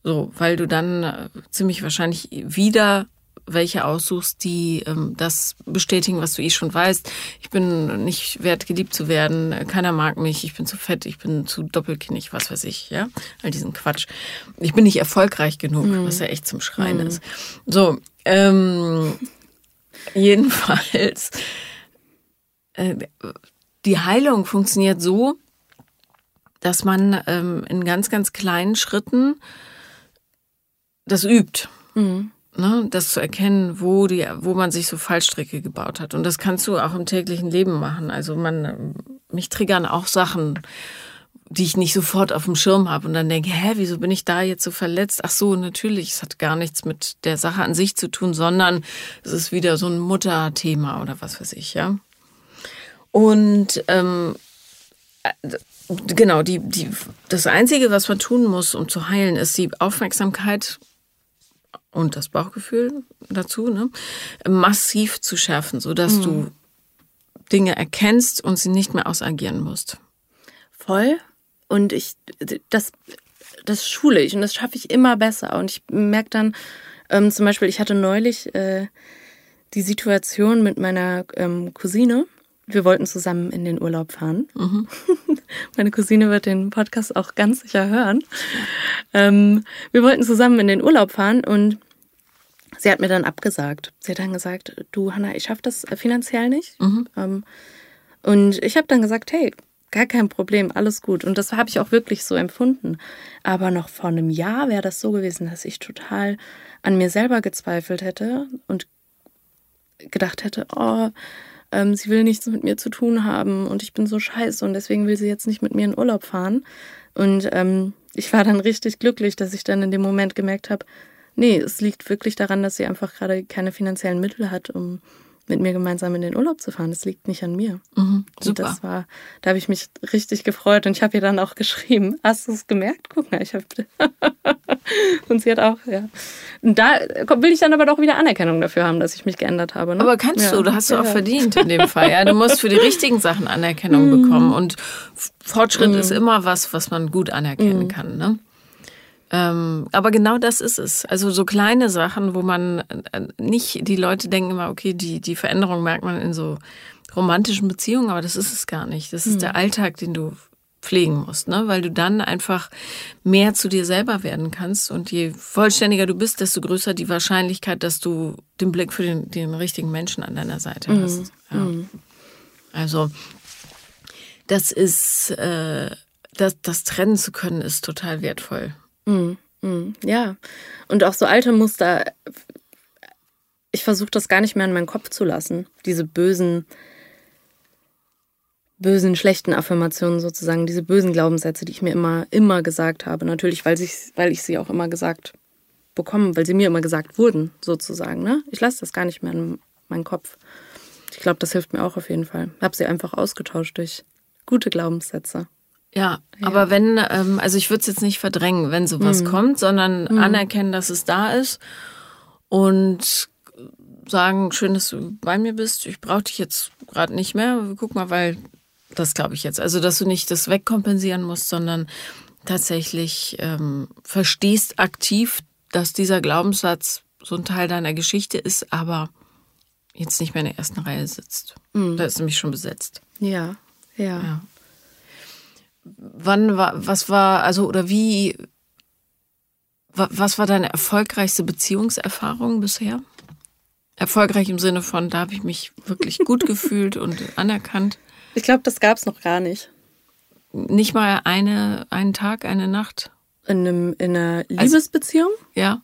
So, weil du dann äh, ziemlich wahrscheinlich wieder welche aussuchst, die ähm, das bestätigen, was du eh schon weißt. Ich bin nicht wert, geliebt zu werden, keiner mag mich, ich bin zu fett, ich bin zu doppelkinnig, was weiß ich, ja. All diesen Quatsch. Ich bin nicht erfolgreich genug, mhm. was ja echt zum Schreien mhm. ist. So, ähm, jedenfalls, äh, die Heilung funktioniert so, dass man ähm, in ganz, ganz kleinen Schritten das übt. Mhm ne, das zu erkennen, wo die, wo man sich so Fallstricke gebaut hat. Und das kannst du auch im täglichen Leben machen. Also man, mich triggern auch Sachen, die ich nicht sofort auf dem Schirm habe und dann denke, hä, wieso bin ich da jetzt so verletzt? Ach so, natürlich, es hat gar nichts mit der Sache an sich zu tun, sondern es ist wieder so ein Mutterthema oder was weiß ich, ja. Und ähm, äh, genau, die, die, das Einzige, was man tun muss, um zu heilen, ist die Aufmerksamkeit und das Bauchgefühl dazu, ne, massiv zu schärfen, sodass mhm. du Dinge erkennst und sie nicht mehr ausagieren musst. Voll. Und ich, das, das schule ich und das schaffe ich immer besser. Und ich merke dann, ähm, zum Beispiel, ich hatte neulich äh, die Situation mit meiner ähm, Cousine. Wir wollten zusammen in den Urlaub fahren. Mhm. Meine Cousine wird den Podcast auch ganz sicher hören. Ähm, wir wollten zusammen in den Urlaub fahren und sie hat mir dann abgesagt. Sie hat dann gesagt, du Hanna, ich schaffe das finanziell nicht. Mhm. Ähm, und ich habe dann gesagt, hey, gar kein Problem, alles gut. Und das habe ich auch wirklich so empfunden. Aber noch vor einem Jahr wäre das so gewesen, dass ich total an mir selber gezweifelt hätte und gedacht hätte, oh, ähm, sie will nichts mit mir zu tun haben und ich bin so scheiße und deswegen will sie jetzt nicht mit mir in Urlaub fahren. Und ähm, ich war dann richtig glücklich, dass ich dann in dem Moment gemerkt habe, Nee, es liegt wirklich daran, dass sie einfach gerade keine finanziellen Mittel hat, um mit mir gemeinsam in den Urlaub zu fahren. Das liegt nicht an mir. Mhm, super. Und das war, da habe ich mich richtig gefreut und ich habe ihr dann auch geschrieben, hast du es gemerkt? Guck mal, ich habe und sie hat auch, ja. Und da will ich dann aber doch wieder Anerkennung dafür haben, dass ich mich geändert habe. Ne? Aber kannst ja. du, du hast du auch verdient in dem Fall. Ja, du musst für die richtigen Sachen Anerkennung mhm. bekommen und Fortschritt mhm. ist immer was, was man gut anerkennen mhm. kann. Ne? Ähm, aber genau das ist es. Also so kleine Sachen, wo man äh, nicht, die Leute denken immer, okay, die, die Veränderung merkt man in so romantischen Beziehungen, aber das ist es gar nicht. Das ist mhm. der Alltag, den du pflegen musst, ne? weil du dann einfach mehr zu dir selber werden kannst und je vollständiger du bist, desto größer die Wahrscheinlichkeit, dass du den Blick für den, den richtigen Menschen an deiner Seite mhm. hast. Ja. Mhm. Also das ist, äh, das, das trennen zu können, ist total wertvoll. Mm, mm, ja. Und auch so alte Muster, ich versuche das gar nicht mehr in meinen Kopf zu lassen. Diese bösen, bösen, schlechten Affirmationen sozusagen, diese bösen Glaubenssätze, die ich mir immer, immer gesagt habe. Natürlich, weil, ich, weil ich sie auch immer gesagt bekommen, weil sie mir immer gesagt wurden, sozusagen. Ne? Ich lasse das gar nicht mehr in meinen Kopf. Ich glaube, das hilft mir auch auf jeden Fall. Ich habe sie einfach ausgetauscht durch gute Glaubenssätze. Ja, ja. aber wenn, ähm, also ich würde es jetzt nicht verdrängen, wenn sowas mhm. kommt, sondern mhm. anerkennen, dass es da ist und sagen, schön, dass du bei mir bist. Ich brauche dich jetzt gerade nicht mehr. Guck mal, weil das glaube ich jetzt. Also, dass du nicht das wegkompensieren musst, sondern tatsächlich ähm, verstehst aktiv, dass dieser Glaubenssatz so ein Teil deiner Geschichte ist, aber jetzt nicht mehr in der ersten Reihe sitzt. Mhm. Da ist nämlich schon besetzt. Ja, ja. ja wann war, was war, also oder wie, was war deine erfolgreichste Beziehungserfahrung bisher? Erfolgreich im Sinne von, da habe ich mich wirklich gut gefühlt und anerkannt. Ich glaube, das gab es noch gar nicht. Nicht mal eine, einen Tag, eine Nacht? In, einem, in einer also, Liebesbeziehung? Also, ja.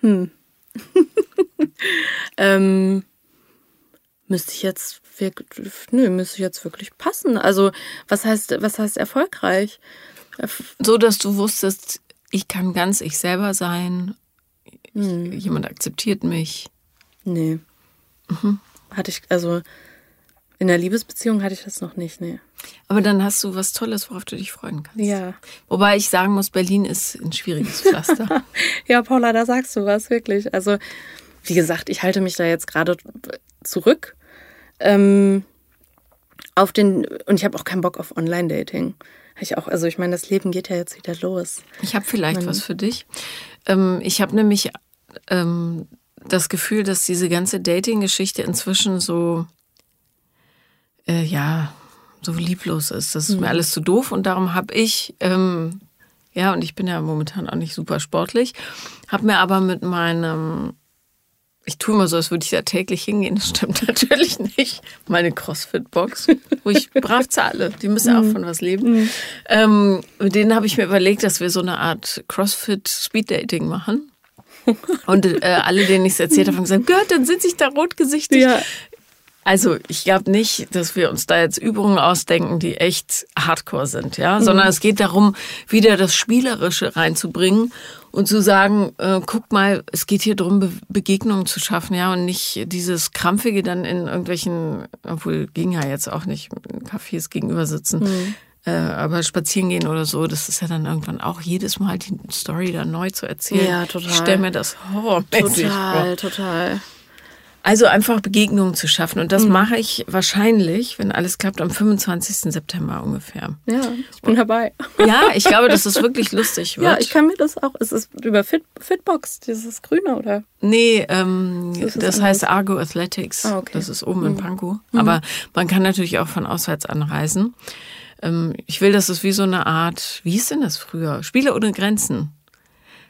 Hm. ähm, müsste ich jetzt wirklich, nö, müsste ich jetzt wirklich passen. Also, was heißt, was heißt erfolgreich? So, dass du wusstest, ich kann ganz ich selber sein. Hm. Jemand akzeptiert mich. Nee. Mhm. Hatte ich, also in der Liebesbeziehung hatte ich das noch nicht, nee. Aber dann hast du was Tolles, worauf du dich freuen kannst. Ja. Wobei ich sagen muss, Berlin ist ein schwieriges Pflaster. ja, Paula, da sagst du was, wirklich. Also wie gesagt, ich halte mich da jetzt gerade zurück. Ähm, auf den, und ich habe auch keinen Bock auf Online-Dating. Ich auch, also ich meine, das Leben geht ja jetzt wieder los. Ich habe vielleicht Man, was für dich. Ähm, ich habe nämlich ähm, das Gefühl, dass diese ganze Dating-Geschichte inzwischen so, äh, ja, so lieblos ist. Das ist mhm. mir alles zu doof und darum habe ich, ähm, ja, und ich bin ja momentan auch nicht super sportlich, habe mir aber mit meinem ich tue immer so, als würde ich da täglich hingehen. Das stimmt natürlich nicht. Meine CrossFit-Box, wo ich brav zahle. Die müssen auch mhm. von was leben. Mhm. Ähm, mit denen habe ich mir überlegt, dass wir so eine Art CrossFit-Speed-Dating machen. Und äh, alle, denen ich es erzählt habe, haben gesagt, Gott, dann sind sich da rotgesichtig. Ja. Also ich glaube nicht, dass wir uns da jetzt Übungen ausdenken, die echt hardcore sind, ja, sondern mhm. es geht darum, wieder das Spielerische reinzubringen und zu sagen, äh, guck mal, es geht hier darum, Be Begegnungen zu schaffen, ja, und nicht dieses Krampfige dann in irgendwelchen, obwohl ging ja jetzt auch nicht, in Cafés gegenüber sitzen. Mhm. Äh, aber spazieren gehen oder so, das ist ja dann irgendwann auch jedes Mal die Story dann neu zu erzählen. Ja, total. Ich stelle mir das horrormäßig Total, vor. total. Also einfach Begegnungen zu schaffen. Und das mhm. mache ich wahrscheinlich, wenn alles klappt, am 25. September ungefähr. Ja, ich bin dabei. Ja, ich glaube, dass es wirklich lustig wird. Ja, ich kann mir das auch. Ist es über Fit, Fitbox, dieses Grüne, oder? Nee, ähm, das, das heißt Argo Athletics. Ah, okay. Das ist oben mhm. in Pankow. Mhm. Aber man kann natürlich auch von auswärts anreisen. Ähm, ich will, dass es wie so eine Art, wie hieß denn das früher? Spiele ohne Grenzen.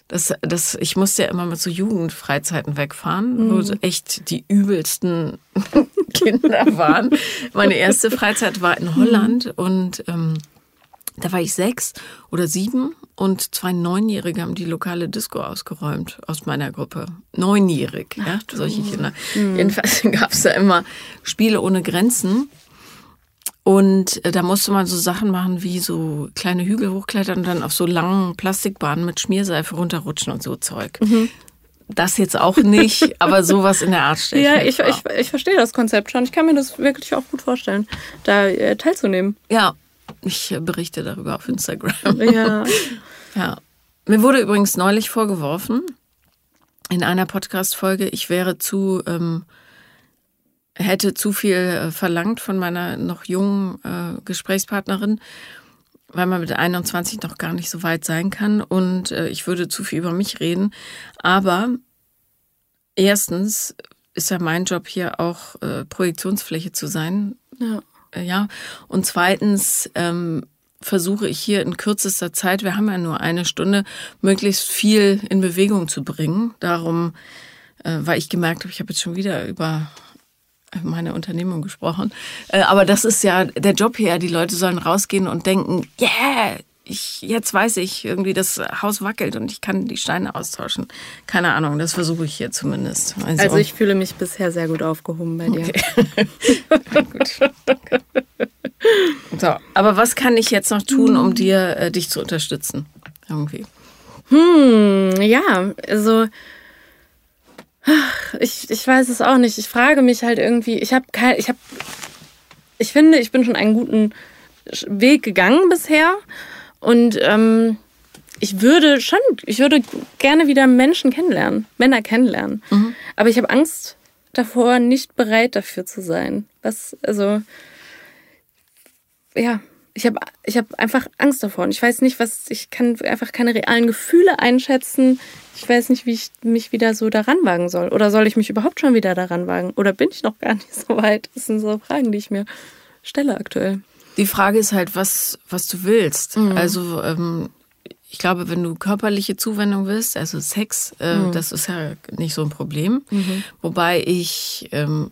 Das, das, ich musste ja immer mit so Jugendfreizeiten wegfahren, mhm. wo so echt die übelsten Kinder waren. Meine erste Freizeit war in Holland mhm. und ähm, da war ich sechs oder sieben und zwei Neunjährige haben die lokale Disco ausgeräumt aus meiner Gruppe. Neunjährig, Ach, ja, solche Kinder. Mhm. Jedenfalls gab es da immer Spiele ohne Grenzen. Und äh, da musste man so Sachen machen wie so kleine Hügel hochklettern und dann auf so langen Plastikbahnen mit Schmierseife runterrutschen und so Zeug. Mhm. Das jetzt auch nicht, aber sowas in der Art stelle Ja, ich, ich, ich, verstehe das Konzept schon. Ich kann mir das wirklich auch gut vorstellen, da äh, teilzunehmen. Ja, ich äh, berichte darüber auf Instagram. Ja. ja. Mir wurde übrigens neulich vorgeworfen, in einer Podcast-Folge, ich wäre zu ähm, hätte zu viel äh, verlangt von meiner noch jungen äh, Gesprächspartnerin, weil man mit 21 noch gar nicht so weit sein kann und äh, ich würde zu viel über mich reden. Aber erstens ist ja mein Job hier auch äh, Projektionsfläche zu sein. Ja. Äh, ja. Und zweitens ähm, versuche ich hier in kürzester Zeit, wir haben ja nur eine Stunde, möglichst viel in Bewegung zu bringen. Darum, äh, weil ich gemerkt habe, ich habe jetzt schon wieder über meine Unternehmung gesprochen. Äh, aber das ist ja der Job hier. Die Leute sollen rausgehen und denken, yeah, ich, jetzt weiß ich irgendwie, das Haus wackelt und ich kann die Steine austauschen. Keine Ahnung, das versuche ich hier zumindest. Also, also ich fühle mich bisher sehr gut aufgehoben bei dir. Okay. So, aber was kann ich jetzt noch tun, um dir äh, dich zu unterstützen? Irgendwie. Hm, ja, also ich, ich weiß es auch nicht. Ich frage mich halt irgendwie, ich habe kein, ich habe, ich finde, ich bin schon einen guten Weg gegangen bisher und ähm, ich würde schon, ich würde gerne wieder Menschen kennenlernen, Männer kennenlernen. Mhm. Aber ich habe Angst davor, nicht bereit dafür zu sein. Was, also, ja, ich habe ich hab einfach Angst davor. Und ich weiß nicht, was, ich kann einfach keine realen Gefühle einschätzen. Ich weiß nicht, wie ich mich wieder so daran wagen soll. Oder soll ich mich überhaupt schon wieder daran wagen? Oder bin ich noch gar nicht so weit? Das sind so Fragen, die ich mir stelle aktuell. Die Frage ist halt, was, was du willst. Mhm. Also, ähm, ich glaube, wenn du körperliche Zuwendung willst, also Sex, äh, mhm. das ist ja nicht so ein Problem. Mhm. Wobei ich ähm,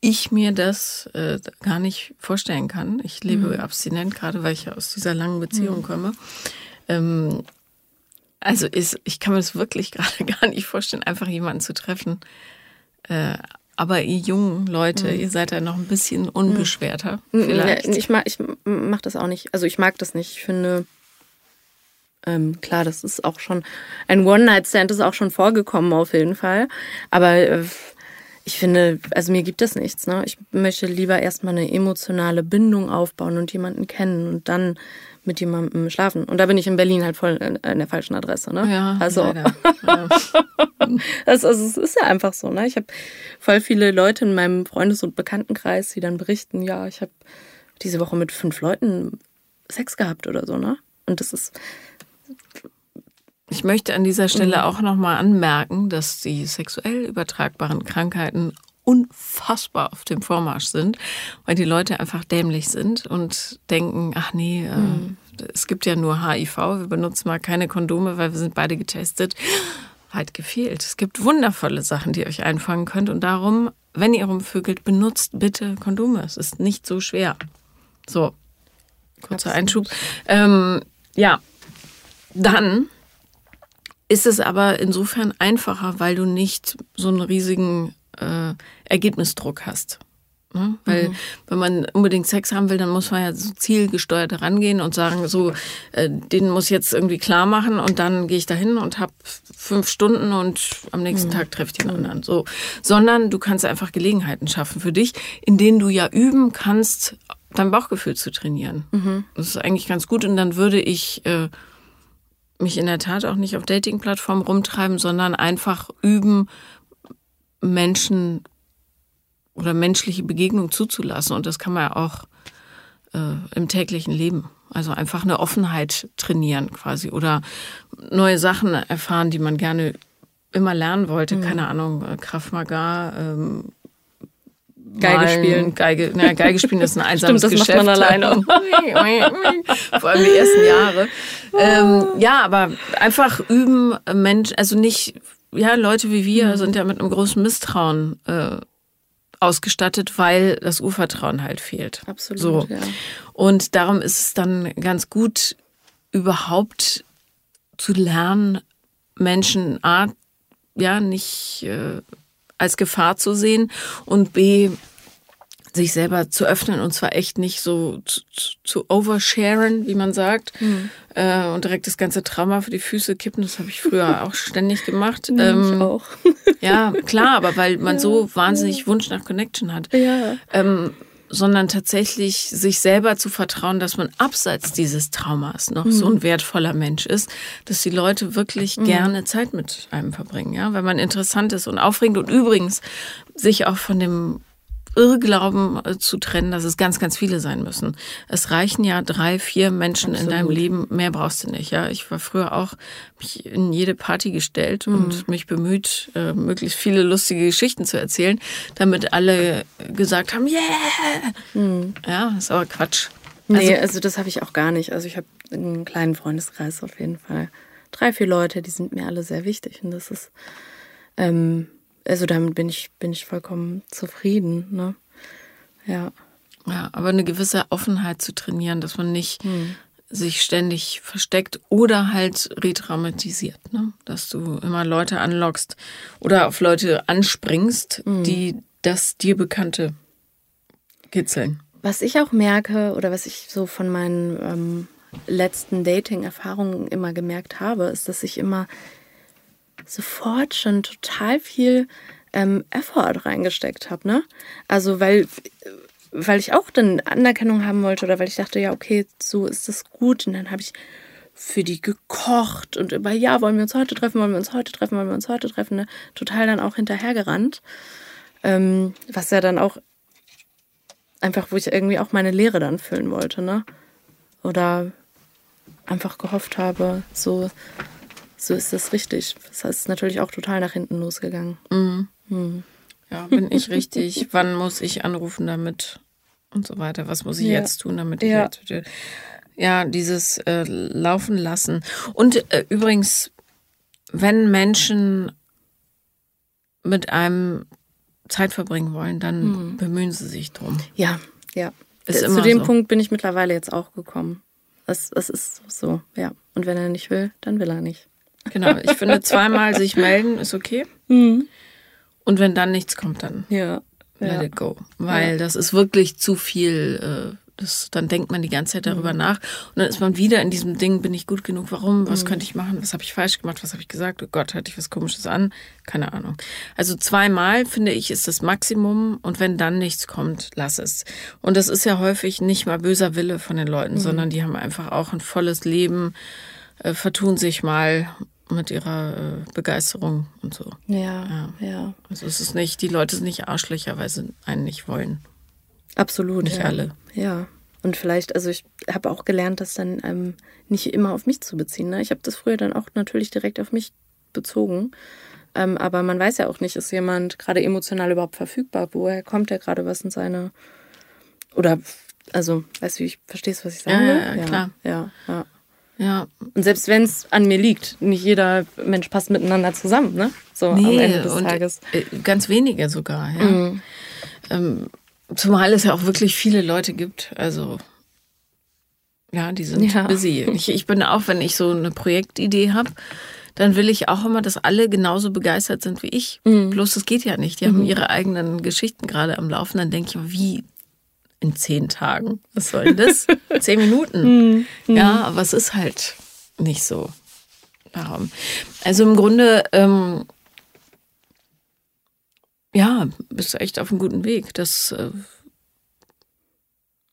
ich mir das äh, gar nicht vorstellen kann. Ich lebe mhm. abstinent, gerade weil ich ja aus dieser langen Beziehung mhm. komme. Ähm, also ist, ich kann mir das wirklich gerade gar nicht vorstellen, einfach jemanden zu treffen. Äh, aber ihr jungen Leute, mhm. ihr seid ja noch ein bisschen unbeschwerter. Mhm. Vielleicht. Ich mag, ich mach das auch nicht. Also ich mag das nicht. Ich finde, ähm, klar, das ist auch schon ein One-Night-Stand ist auch schon vorgekommen auf jeden Fall. Aber äh, ich finde, also mir gibt das nichts. Ne? Ich möchte lieber erstmal eine emotionale Bindung aufbauen und jemanden kennen und dann mit jemandem schlafen. Und da bin ich in Berlin halt voll in, in der falschen Adresse. Ne? Ja, also. Ja. also es ist ja einfach so. Ne? Ich habe voll viele Leute in meinem Freundes- und Bekanntenkreis, die dann berichten, ja, ich habe diese Woche mit fünf Leuten Sex gehabt oder so. Ne? Und das ist Ich möchte an dieser Stelle auch nochmal anmerken, dass die sexuell übertragbaren Krankheiten unfassbar auf dem Vormarsch sind, weil die Leute einfach dämlich sind und denken, ach nee, äh, es gibt ja nur HIV, wir benutzen mal keine Kondome, weil wir sind beide getestet. Weit gefehlt. Es gibt wundervolle Sachen, die ihr euch einfangen könnt und darum, wenn ihr rumvögelt, benutzt bitte Kondome. Es ist nicht so schwer. So, kurzer Absolut. Einschub. Ähm, ja, dann ist es aber insofern einfacher, weil du nicht so einen riesigen äh, Ergebnisdruck hast. Ne? Weil wenn man unbedingt Sex haben will, dann muss man ja so zielgesteuert rangehen und sagen, so, äh, den muss ich jetzt irgendwie klar machen und dann gehe ich dahin und habe fünf Stunden und am nächsten Tag treffe ich den anderen. So, sondern du kannst einfach Gelegenheiten schaffen für dich, in denen du ja üben kannst, dein Bauchgefühl zu trainieren. Das ist eigentlich ganz gut und dann würde ich äh, mich in der Tat auch nicht auf Dating-Plattformen rumtreiben, sondern einfach üben, Menschen oder menschliche Begegnung zuzulassen. Und das kann man ja auch äh, im täglichen Leben. Also einfach eine Offenheit trainieren quasi oder neue Sachen erfahren, die man gerne immer lernen wollte. Keine Ahnung, äh, Krav Maga, ähm, Geige malen, spielen. Geige, na, Geige spielen ist ein einsames Stimmt, das macht Geschäft. man alleine. Vor allem die ersten Jahre. Ähm, ja, aber einfach üben, Mensch, also nicht, ja, Leute wie wir sind ja mit einem großen Misstrauen äh, ausgestattet, weil das Urvertrauen halt fehlt. Absolut, So. ja. Und darum ist es dann ganz gut, überhaupt zu lernen, Menschen A, ja, nicht äh, als Gefahr zu sehen und B, sich selber zu öffnen und zwar echt nicht so zu, zu- oversharen, wie man sagt, äh, und direkt das ganze Trauma für die Füße kippen. Das habe ich früher auch ständig gemacht. ich Ähm, auch. ja, klar, aber weil man so wahnsinnig Wunsch nach Connection hat. Ja. Ähm, sondern tatsächlich sich selber zu vertrauen, dass man abseits dieses Traumas noch so ein wertvoller Mensch ist, dass die Leute wirklich gerne Zeit mit einem verbringen, ja, weil man interessant ist und aufregend und übrigens sich auch von dem Irrglauben äh, zu trennen, dass es ganz, ganz viele sein müssen. Es reichen ja drei, vier Menschen in deinem Absolut. Leben, mehr brauchst du nicht. Ja, ich war früher auch mich in jede Party gestellt und mich bemüht, äh, möglichst viele lustige Geschichten zu erzählen, damit alle gesagt haben, yeah. Ja, ist aber Quatsch. Nee, also, das habe ich auch gar nicht. Also ich habe einen kleinen Freundeskreis auf jeden Fall. Drei, vier Leute, die sind mir alle sehr wichtig. Und das ist, ähm, also damit bin ich, bin ich vollkommen zufrieden. Ne? Ja. Ja, aber eine gewisse Offenheit zu trainieren, dass man nicht sich ständig versteckt oder halt retraumatisiert, ne? Dass du immer Leute anlockst oder auf Leute anspringst, die das dir Bekannte kitzeln. Was ich auch merke oder was ich so von meinen ähm, letzten Dating-Erfahrungen immer gemerkt habe, ist, dass ich immer sofort schon total viel ähm, Effort reingesteckt habe. Ne? Also weil, weil ich auch dann Anerkennung haben wollte oder weil ich dachte, ja, okay, so ist das gut. Und dann habe ich für die gekocht und über, ja, wollen wir uns heute treffen, wollen wir uns heute treffen, wollen wir uns heute treffen, ne? total dann auch hinterhergerannt. Ähm, was ja dann auch einfach, wo ich irgendwie auch meine Lehre dann füllen wollte, ne? Oder einfach gehofft habe, so, so ist das richtig. Das heißt, es ist natürlich auch total nach hinten losgegangen. Ja, bin ich richtig? Wann muss ich anrufen damit? Und so weiter. Was muss ich Ja. jetzt tun, damit ich Ja. jetzt ja dieses äh, laufen lassen. Und äh, übrigens, wenn Menschen mit einem Zeit verbringen wollen, dann bemühen sie sich drum. Ja, ja. Ist Zu dem so. Punkt bin ich mittlerweile jetzt auch gekommen. Es, es ist so, ja. Und wenn er nicht will, dann will er nicht. Genau. Ich finde, zweimal sich melden ist okay. Und wenn dann nichts kommt, dann Ja. let ja. it go. Weil das ist wirklich zu viel. Äh, Das, dann denkt man die ganze Zeit darüber mhm. nach und dann ist man wieder in diesem Ding, bin ich gut genug, warum, was mhm. könnte ich machen, was habe ich falsch gemacht, was habe ich gesagt, oh Gott, hatte ich was Komisches an, keine Ahnung. Also zweimal, finde ich, ist das Maximum und wenn dann nichts kommt, lass es. Und das ist ja häufig nicht mal böser Wille von den Leuten, mhm. sondern die haben einfach auch ein volles Leben, äh, vertun sich mal mit ihrer äh, Begeisterung und so. Ja, ja, ja. Also es ist nicht, die Leute sind nicht Arschlöcher, weil sie einen nicht wollen. Absolut. Nicht ja. alle. Ja. Und vielleicht, also ich habe auch gelernt, das dann ähm, nicht immer auf mich zu beziehen. Ne? Ich habe das früher dann auch natürlich direkt auf mich bezogen. Ähm, aber man weiß ja auch nicht, ist jemand gerade emotional überhaupt verfügbar? Woher kommt der gerade? Was sind seine. Oder, also, weißt du, ich verstehst, was ich sage? Ja, ja, klar. Ja, ja. Ja. Und selbst wenn es an mir liegt, nicht jeder Mensch passt miteinander zusammen, ne? So nee, am Ende des Tages. Äh, ganz wenige sogar, ja. Mhm. Ähm, zumal es ja auch wirklich viele Leute gibt. Also ja, die sind ja. busy. Ich, ich bin auch, wenn ich so eine Projektidee habe, dann will ich auch immer, dass alle genauso begeistert sind wie ich. Mhm. Bloß das geht ja nicht. Die mhm. haben ihre eigenen Geschichten gerade am Laufen. Dann denke ich, wie in zehn Tagen. Was soll denn das? zehn Minuten. Mhm. Ja, aber es ist halt nicht so. Also im Grunde, ähm, ja, bist du echt auf einem guten Weg. Das äh,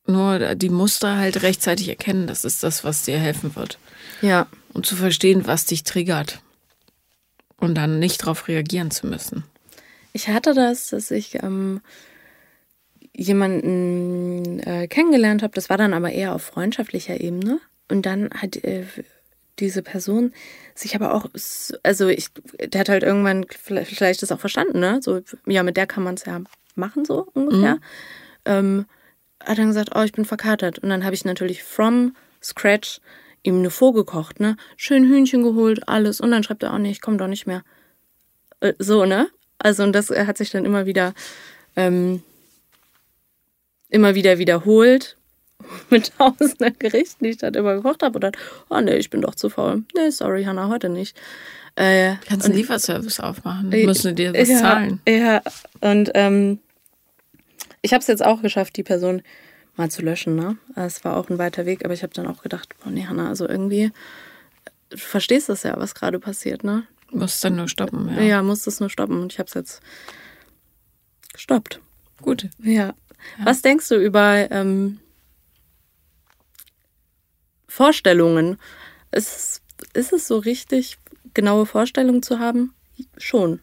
nur die Muster halt rechtzeitig erkennen, das ist das, was dir helfen wird. Ja. Und zu verstehen, was dich triggert. Und dann nicht darauf reagieren zu müssen. Ich hatte das, dass ich ähm, jemanden äh, kennengelernt habe. Das war dann aber eher auf freundschaftlicher Ebene. Und dann hat äh, diese Person sich aber auch, also ich, der hat halt irgendwann vielleicht das auch verstanden, ne? So, ja, mit der kann man es ja machen, so ungefähr. Mhm. Ähm, hat dann gesagt, oh, ich bin verkatert. Und dann habe ich natürlich from scratch ihm eine vorgekocht, ne? Schön Hühnchen geholt, alles. Und dann schreibt er, oh nee, ich komme doch nicht mehr. Äh, so, ne? Also, und das hat sich dann immer wieder ähm, immer wieder wiederholt mit tausenden Gerichten, die ich dann immer gekocht habe. Und dann, oh nee, ich bin doch zu faul. Nee, sorry, Hannah, heute nicht. Äh, Kannst einen Lieferservice aufmachen, äh, müssen dir was ja, zahlen. Ja, und ähm, ich habe es jetzt auch geschafft, die Person mal zu löschen. Ne? Es war auch ein weiter Weg, aber ich habe dann auch gedacht, boah, nee, Hannah, also irgendwie, du verstehst das ja, was gerade passiert, ne? Musst dann nur stoppen, ja. Ja, musst es nur stoppen und ich habe es jetzt gestoppt. Gut. Ja. Was denkst du über ähm, Vorstellungen? Ist, ist es so richtig, genaue Vorstellungen zu haben? Schon.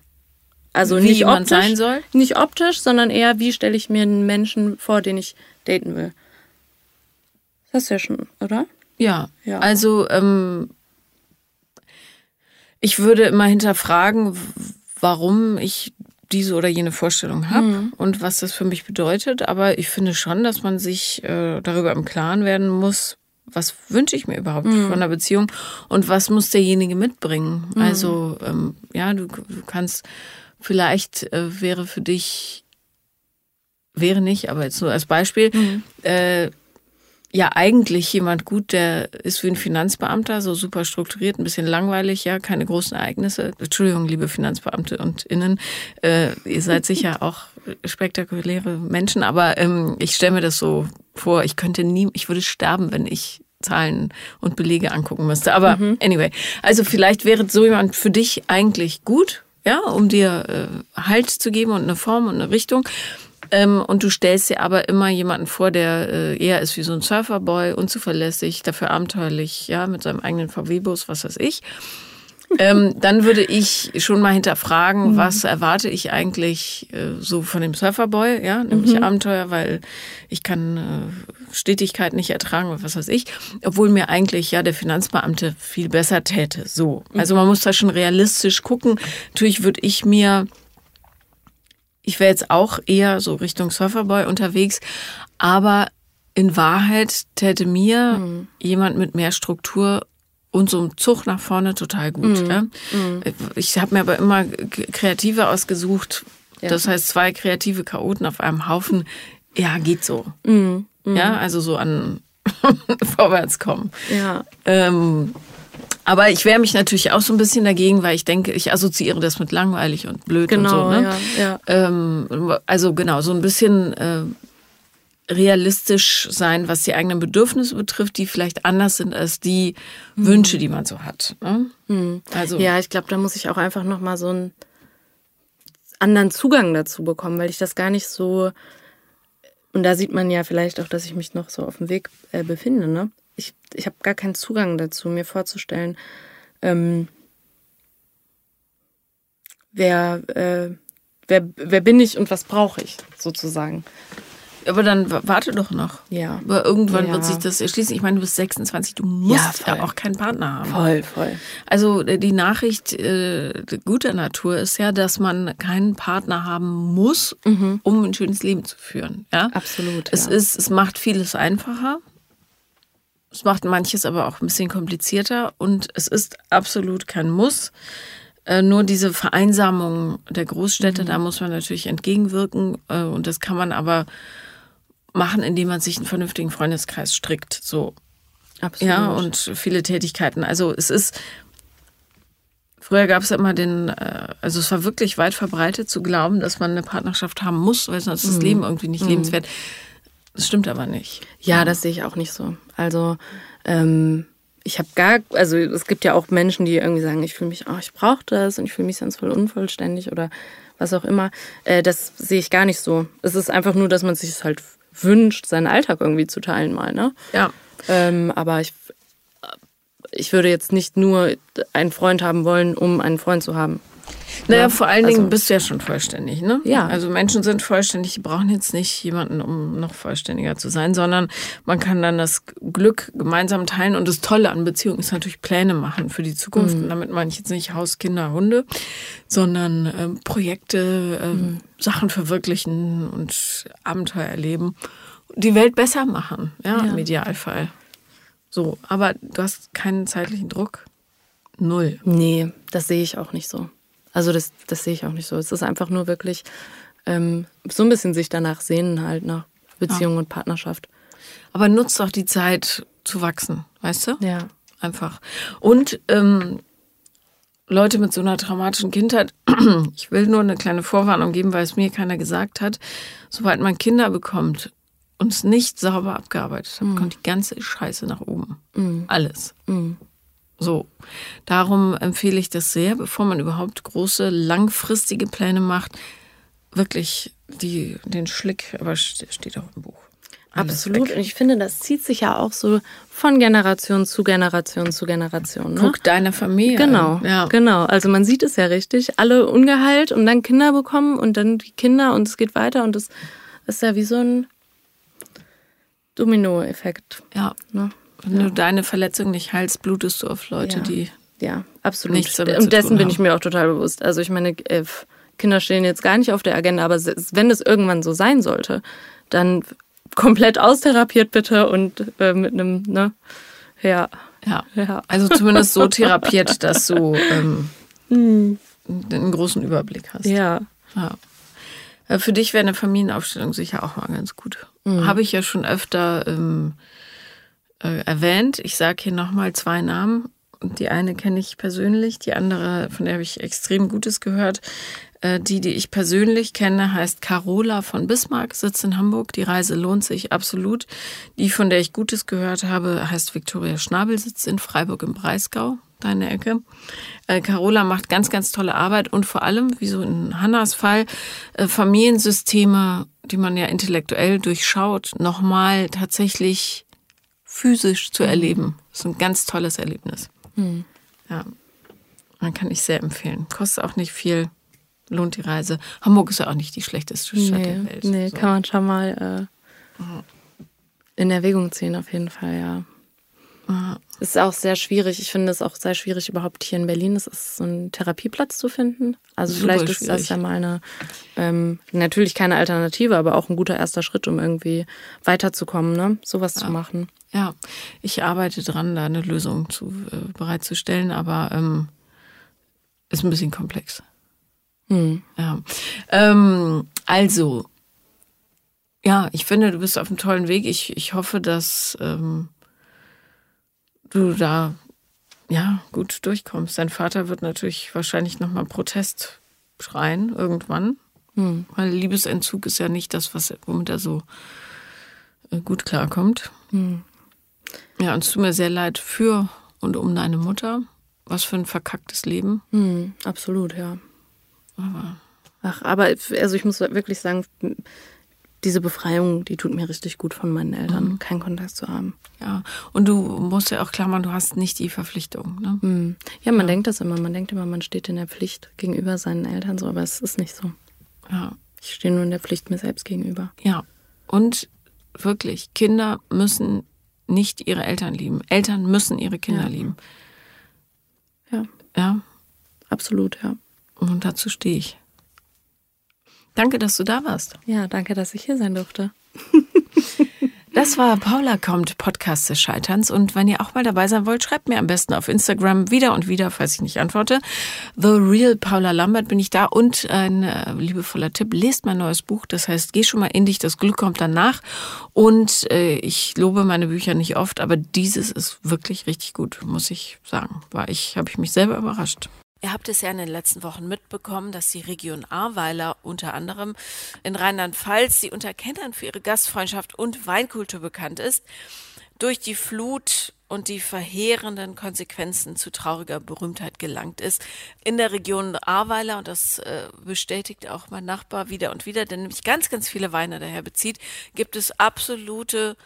Also wie nicht optisch, sein soll? Nicht optisch, sondern eher, wie stelle ich mir einen Menschen vor, den ich daten will. Das ist ja schon, oder? Ja. ja. Also ähm, ich würde immer hinterfragen, warum ich diese oder jene Vorstellung habe mhm. und was das für mich bedeutet. Aber ich finde schon, dass man sich äh, darüber im Klaren werden muss, was wünsche ich mir überhaupt mhm. von einer Beziehung und was muss derjenige mitbringen. Mhm. Also ähm, ja, du, du, kannst vielleicht äh, wäre für dich wäre nicht, aber jetzt nur als Beispiel. Mhm. Äh, ja eigentlich jemand gut, der ist wie ein Finanzbeamter, so super strukturiert, ein bisschen langweilig, ja, keine großen Ereignisse. Entschuldigung, liebe Finanzbeamte und Innen, äh, ihr seid sicher auch spektakuläre Menschen, aber ähm, ich stelle mir das so vor, ich könnte nie, ich würde sterben, wenn ich Zahlen und Belege angucken müsste. Aber mhm. anyway, also vielleicht wäre so jemand für dich eigentlich gut, ja, um dir äh, Halt zu geben und eine Form und eine Richtung. Ähm, und du stellst dir aber immer jemanden vor, der äh, eher ist wie so ein Surferboy, unzuverlässig, dafür abenteuerlich, ja, mit seinem eigenen VW-Bus, was weiß ich. ähm, dann würde ich schon mal hinterfragen, mhm. was erwarte ich eigentlich äh, so von dem Surferboy, ja, nämlich mhm. Abenteuer, weil ich kann äh, Stetigkeit nicht ertragen, was weiß ich, obwohl mir eigentlich ja der Finanzbeamte viel besser täte. So, also man muss da schon realistisch gucken. Natürlich würde ich mir ich wäre jetzt auch eher so Richtung Surferboy unterwegs, aber in Wahrheit täte mir mhm. jemand mit mehr Struktur und so einem Zug nach vorne total gut. Mhm. Ja? Mhm. Ich habe mir aber immer Kreative ausgesucht. Ja. Das heißt, zwei kreative Chaoten auf einem Haufen. Ja, geht so. Mhm. Mhm. Ja, also so an vorwärts kommen. Ja. Ähm, aber ich wehre mich natürlich auch so ein bisschen dagegen, weil ich denke, ich assoziiere das mit langweilig und blöd genau, und so. Ne? Ja, ja. Ähm, also genau, so ein bisschen äh, realistisch sein, was die eigenen Bedürfnisse betrifft, die vielleicht anders sind als die mhm. Wünsche, die man so hat. Ne? Mhm. Also ja, ich glaube, da muss ich auch einfach noch mal so einen anderen Zugang dazu bekommen, weil ich das gar nicht so und da sieht man ja vielleicht auch, dass ich mich noch so auf dem Weg äh, befinde. Ne? Ich, ich habe gar keinen Zugang dazu, mir vorzustellen, ähm, wer, äh, wer, wer bin ich und was brauche ich sozusagen. Aber dann warte doch noch. Ja. Aber irgendwann ja. wird sich das erschließen. Ich meine, du bist 26, du musst ja, ja, auch keinen Partner haben. Voll, voll. Also äh, die Nachricht äh, guter Natur ist ja, dass man keinen Partner haben muss, mhm. um ein schönes Leben zu führen. Ja? Absolut. Es, ja. ist, es macht vieles einfacher. Es macht manches aber auch ein bisschen komplizierter. Und es ist absolut kein Muss. Äh, nur diese Vereinsamung der Großstädte, mhm. da muss man natürlich entgegenwirken. Äh, und das kann man aber machen, indem man sich einen vernünftigen Freundeskreis strickt. So. Absolut. Ja, und viele Tätigkeiten. Also es ist, früher gab es immer den, äh, also es war wirklich weit verbreitet zu glauben, dass man eine Partnerschaft haben muss, weil sonst ist das mhm. Leben irgendwie nicht mhm. lebenswert. Das stimmt aber nicht. Ja, das sehe ich auch nicht so. Also ähm, ich habe gar, also es gibt ja auch Menschen, die irgendwie sagen, ich fühle mich, oh, ich brauche das und ich fühle mich sonst voll unvollständig oder was auch immer. Äh, das sehe ich gar nicht so. Es ist einfach nur, dass man sich es halt wünscht, seinen Alltag irgendwie zu teilen mal. Ne? Ja. Ähm, aber ich, ich würde jetzt nicht nur einen Freund haben wollen, um einen Freund zu haben. Naja, ja? vor allen Dingen also, bist du ja schon vollständig, ne? Ja. Also Menschen sind vollständig, die brauchen jetzt nicht jemanden, um noch vollständiger zu sein, sondern man kann dann das Glück gemeinsam teilen. Und das Tolle an Beziehungen ist natürlich Pläne machen für die Zukunft. Mhm. Und damit meine ich jetzt nicht Haus, Kinder, Hunde, sondern äh, Projekte, äh, mhm. Sachen verwirklichen und Abenteuer erleben. Die Welt besser machen, ja, ja. im Idealfall. So, aber du hast keinen zeitlichen Druck. Null. Nee, das sehe ich auch nicht so. Also das, das sehe ich auch nicht so. Es ist einfach nur wirklich ähm, so ein bisschen sich danach sehnen halt nach Beziehung ja. und Partnerschaft. Aber nutzt auch die Zeit zu wachsen, weißt du? Ja. Einfach. Und ähm, Leute mit so einer traumatischen Kindheit, ich will nur eine kleine Vorwarnung geben, weil es mir keiner gesagt hat, sobald man Kinder bekommt und es nicht sauber abgearbeitet hat, mhm. kommt die ganze Scheiße nach oben. Mhm. Alles. Mhm. So, darum empfehle ich das sehr, bevor man überhaupt große, langfristige Pläne macht, wirklich die, den Schlick, aber steht auch im Buch. Absolut. Weg. Und ich finde, das zieht sich ja auch so von Generation zu Generation zu Generation. Ne? Guck deine Familie. Genau, ja. genau. Also man sieht es ja richtig. Alle ungeheilt und dann Kinder bekommen und dann die Kinder und es geht weiter und das ist ja wie so ein Domino-Effekt. Ja. Ne? Wenn ja. du deine Verletzung nicht heilst, blutest du auf Leute, ja. die. Ja, absolut. Nichts damit Und dessen bin ich mir auch total bewusst. Also ich meine, äh, Kinder stehen jetzt gar nicht auf der Agenda, aber wenn es irgendwann so sein sollte, dann komplett austherapiert bitte und äh, mit einem, ne? Ja. ja. Ja. Also zumindest so therapiert, dass du ähm, hm. einen großen Überblick hast. Ja. ja. Äh, für dich wäre eine Familienaufstellung sicher auch mal ganz gut. Mhm. Habe ich ja schon öfter ähm, äh, erwähnt. Ich sage hier nochmal zwei Namen. Die eine kenne ich persönlich, die andere, von der habe ich extrem Gutes gehört. Äh, die, die ich persönlich kenne, heißt Carola von Bismarck, sitzt in Hamburg. Die Reise lohnt sich absolut. Die, von der ich Gutes gehört habe, heißt Viktoria Schnabel, sitzt in Freiburg im Breisgau, deine Ecke. Äh, Carola macht ganz, ganz tolle Arbeit und vor allem, wie so in Hannas Fall, Familiensysteme, die man ja intellektuell durchschaut, nochmal tatsächlich physisch zu mhm. erleben. Das ist ein ganz tolles Erlebnis. Mhm. Ja, man kann ich sehr empfehlen. Kostet auch nicht viel, lohnt die Reise. Hamburg ist ja auch nicht die schlechteste Stadt nee, der Welt. Nee, so. kann man schon mal äh, in Erwägung ziehen, auf jeden Fall, ja. Mhm. Ist auch sehr schwierig. Ich finde es auch sehr schwierig, überhaupt hier in Berlin ist es so einen Therapieplatz zu finden. Also Super vielleicht ist schwierig. das ja mal eine, ähm, natürlich keine Alternative, aber auch ein guter erster Schritt, um irgendwie weiterzukommen, ne? Sowas ja. zu machen. Ja, ich arbeite dran, da eine Lösung zu, äh, bereitzustellen, aber ähm, ist ein bisschen komplex. Hm. Ja. Ähm, also, ja, ich finde, du bist auf einem tollen Weg. Ich, ich hoffe, dass ähm, du da ja gut durchkommst. Dein Vater wird natürlich wahrscheinlich nochmal Protest schreien irgendwann. Hm. Weil Liebesentzug ist ja nicht das, was, womit er so äh, gut klarkommt. Mhm. Ja, und es tut mir sehr leid für und um deine Mutter. Was für ein verkacktes Leben. Mhm, absolut, ja. Aber. Ach, aber also ich muss wirklich sagen, diese Befreiung, die tut mir richtig gut von meinen Eltern, mhm. keinen Kontakt zu haben. Ja, und du musst ja auch klar machen, du hast nicht die Verpflichtung. Ne? Mhm. Ja, man ja. denkt das immer. Man denkt immer, man steht in der Pflicht gegenüber seinen Eltern so, aber es ist nicht so. Ja. Ich stehe nur in der Pflicht mir selbst gegenüber. Ja. Und wirklich, Kinder müssen nicht ihre Eltern lieben. Eltern müssen ihre Kinder ja. lieben. Ja. Ja. Absolut, ja. Und dazu stehe ich. Danke, dass du da warst. Ja, danke, dass ich hier sein durfte. Das war Paula kommt, Podcast des Scheiterns. Und wenn ihr auch mal dabei sein wollt, schreibt mir am besten auf Instagram wieder und wieder, falls ich nicht antworte. The Real Paula Lambert bin ich da. Und ein äh, liebevoller Tipp, lest mein neues Buch. Das heißt, geh schon mal in dich, das Glück kommt danach. Und äh, ich lobe meine Bücher nicht oft, aber dieses ist wirklich richtig gut, muss ich sagen. War ich, habe ich mich selber überrascht. Ihr habt es ja in den letzten Wochen mitbekommen, dass die Region Ahrweiler unter anderem in Rheinland-Pfalz, die unter Kennern für ihre Gastfreundschaft und Weinkultur bekannt ist, durch die Flut und die verheerenden Konsequenzen zu trauriger Berühmtheit gelangt ist. In der Region Ahrweiler, und das äh, bestätigt auch mein Nachbar wieder und wieder, der nämlich ganz, ganz viele Weine daher bezieht, gibt es absolute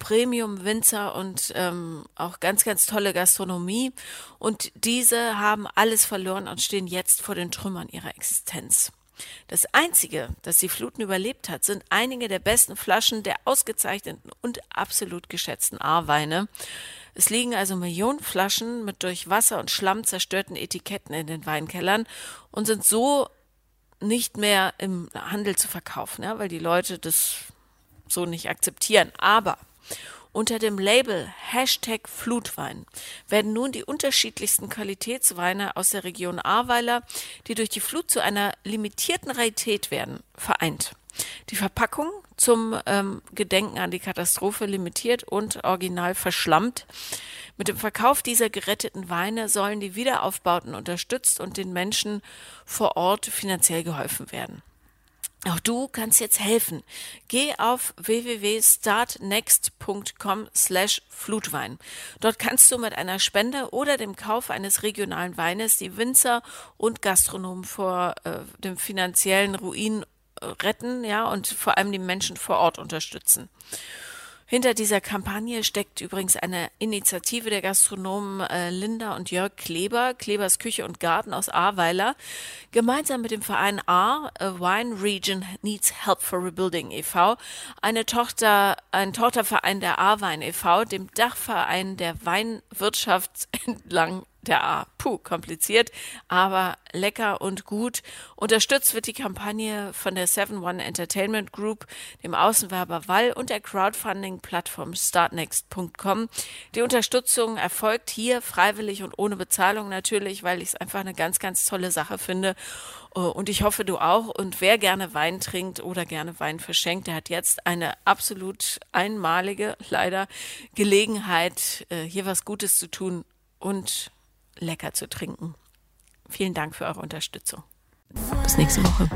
Premium-Winzer und ähm, auch ganz, ganz tolle Gastronomie. Und diese haben alles verloren und stehen jetzt vor den Trümmern ihrer Existenz. Das Einzige, das die Fluten überlebt hat, sind einige der besten Flaschen der ausgezeichneten und absolut geschätzten A-Weine. Es liegen also Millionen Flaschen mit durch Wasser und Schlamm zerstörten Etiketten in den Weinkellern und sind so nicht mehr im Handel zu verkaufen, ja, weil die Leute das so nicht akzeptieren. Aber unter dem Label Hashtag Flutwein werden nun die unterschiedlichsten Qualitätsweine aus der Region Ahrweiler, die durch die Flut zu einer limitierten Rarität werden, vereint. Die Verpackung zum ähm, Gedenken an die Katastrophe limitiert und original verschlammt. Mit dem Verkauf dieser geretteten Weine sollen die Wiederaufbauten unterstützt und den Menschen vor Ort finanziell geholfen werden. Auch du kannst jetzt helfen. Geh auf www.startnext.com slash Flutwein. Dort kannst du mit einer Spende oder dem Kauf eines regionalen Weines die Winzer und Gastronomen vor äh, dem finanziellen Ruin äh, retten, ja, und vor allem die Menschen vor Ort unterstützen. Hinter dieser Kampagne steckt übrigens eine Initiative der Gastronomen äh, Linda und Jörg Kleber, Klebers Küche und Garten aus Ahrweiler, gemeinsam mit dem Verein A, A Wine Region Needs Help for Rebuilding e.V., eine Tochter, ein Tochterverein der Ahrwein e.V., dem Dachverein der Weinwirtschaft entlang der A. Puh, kompliziert, aber lecker und gut. Unterstützt wird die Kampagne von der 7-One Entertainment Group, dem Außenwerber Wall und der Crowdfunding-Plattform startnext.com. Die Unterstützung erfolgt hier freiwillig und ohne Bezahlung natürlich, weil ich es einfach eine ganz, ganz tolle Sache finde. Und ich hoffe, du auch. Und wer gerne Wein trinkt oder gerne Wein verschenkt, der hat jetzt eine absolut einmalige, leider, Gelegenheit, äh, hier was Gutes zu tun und lecker zu trinken. Vielen Dank für eure Unterstützung. Bis nächste Woche.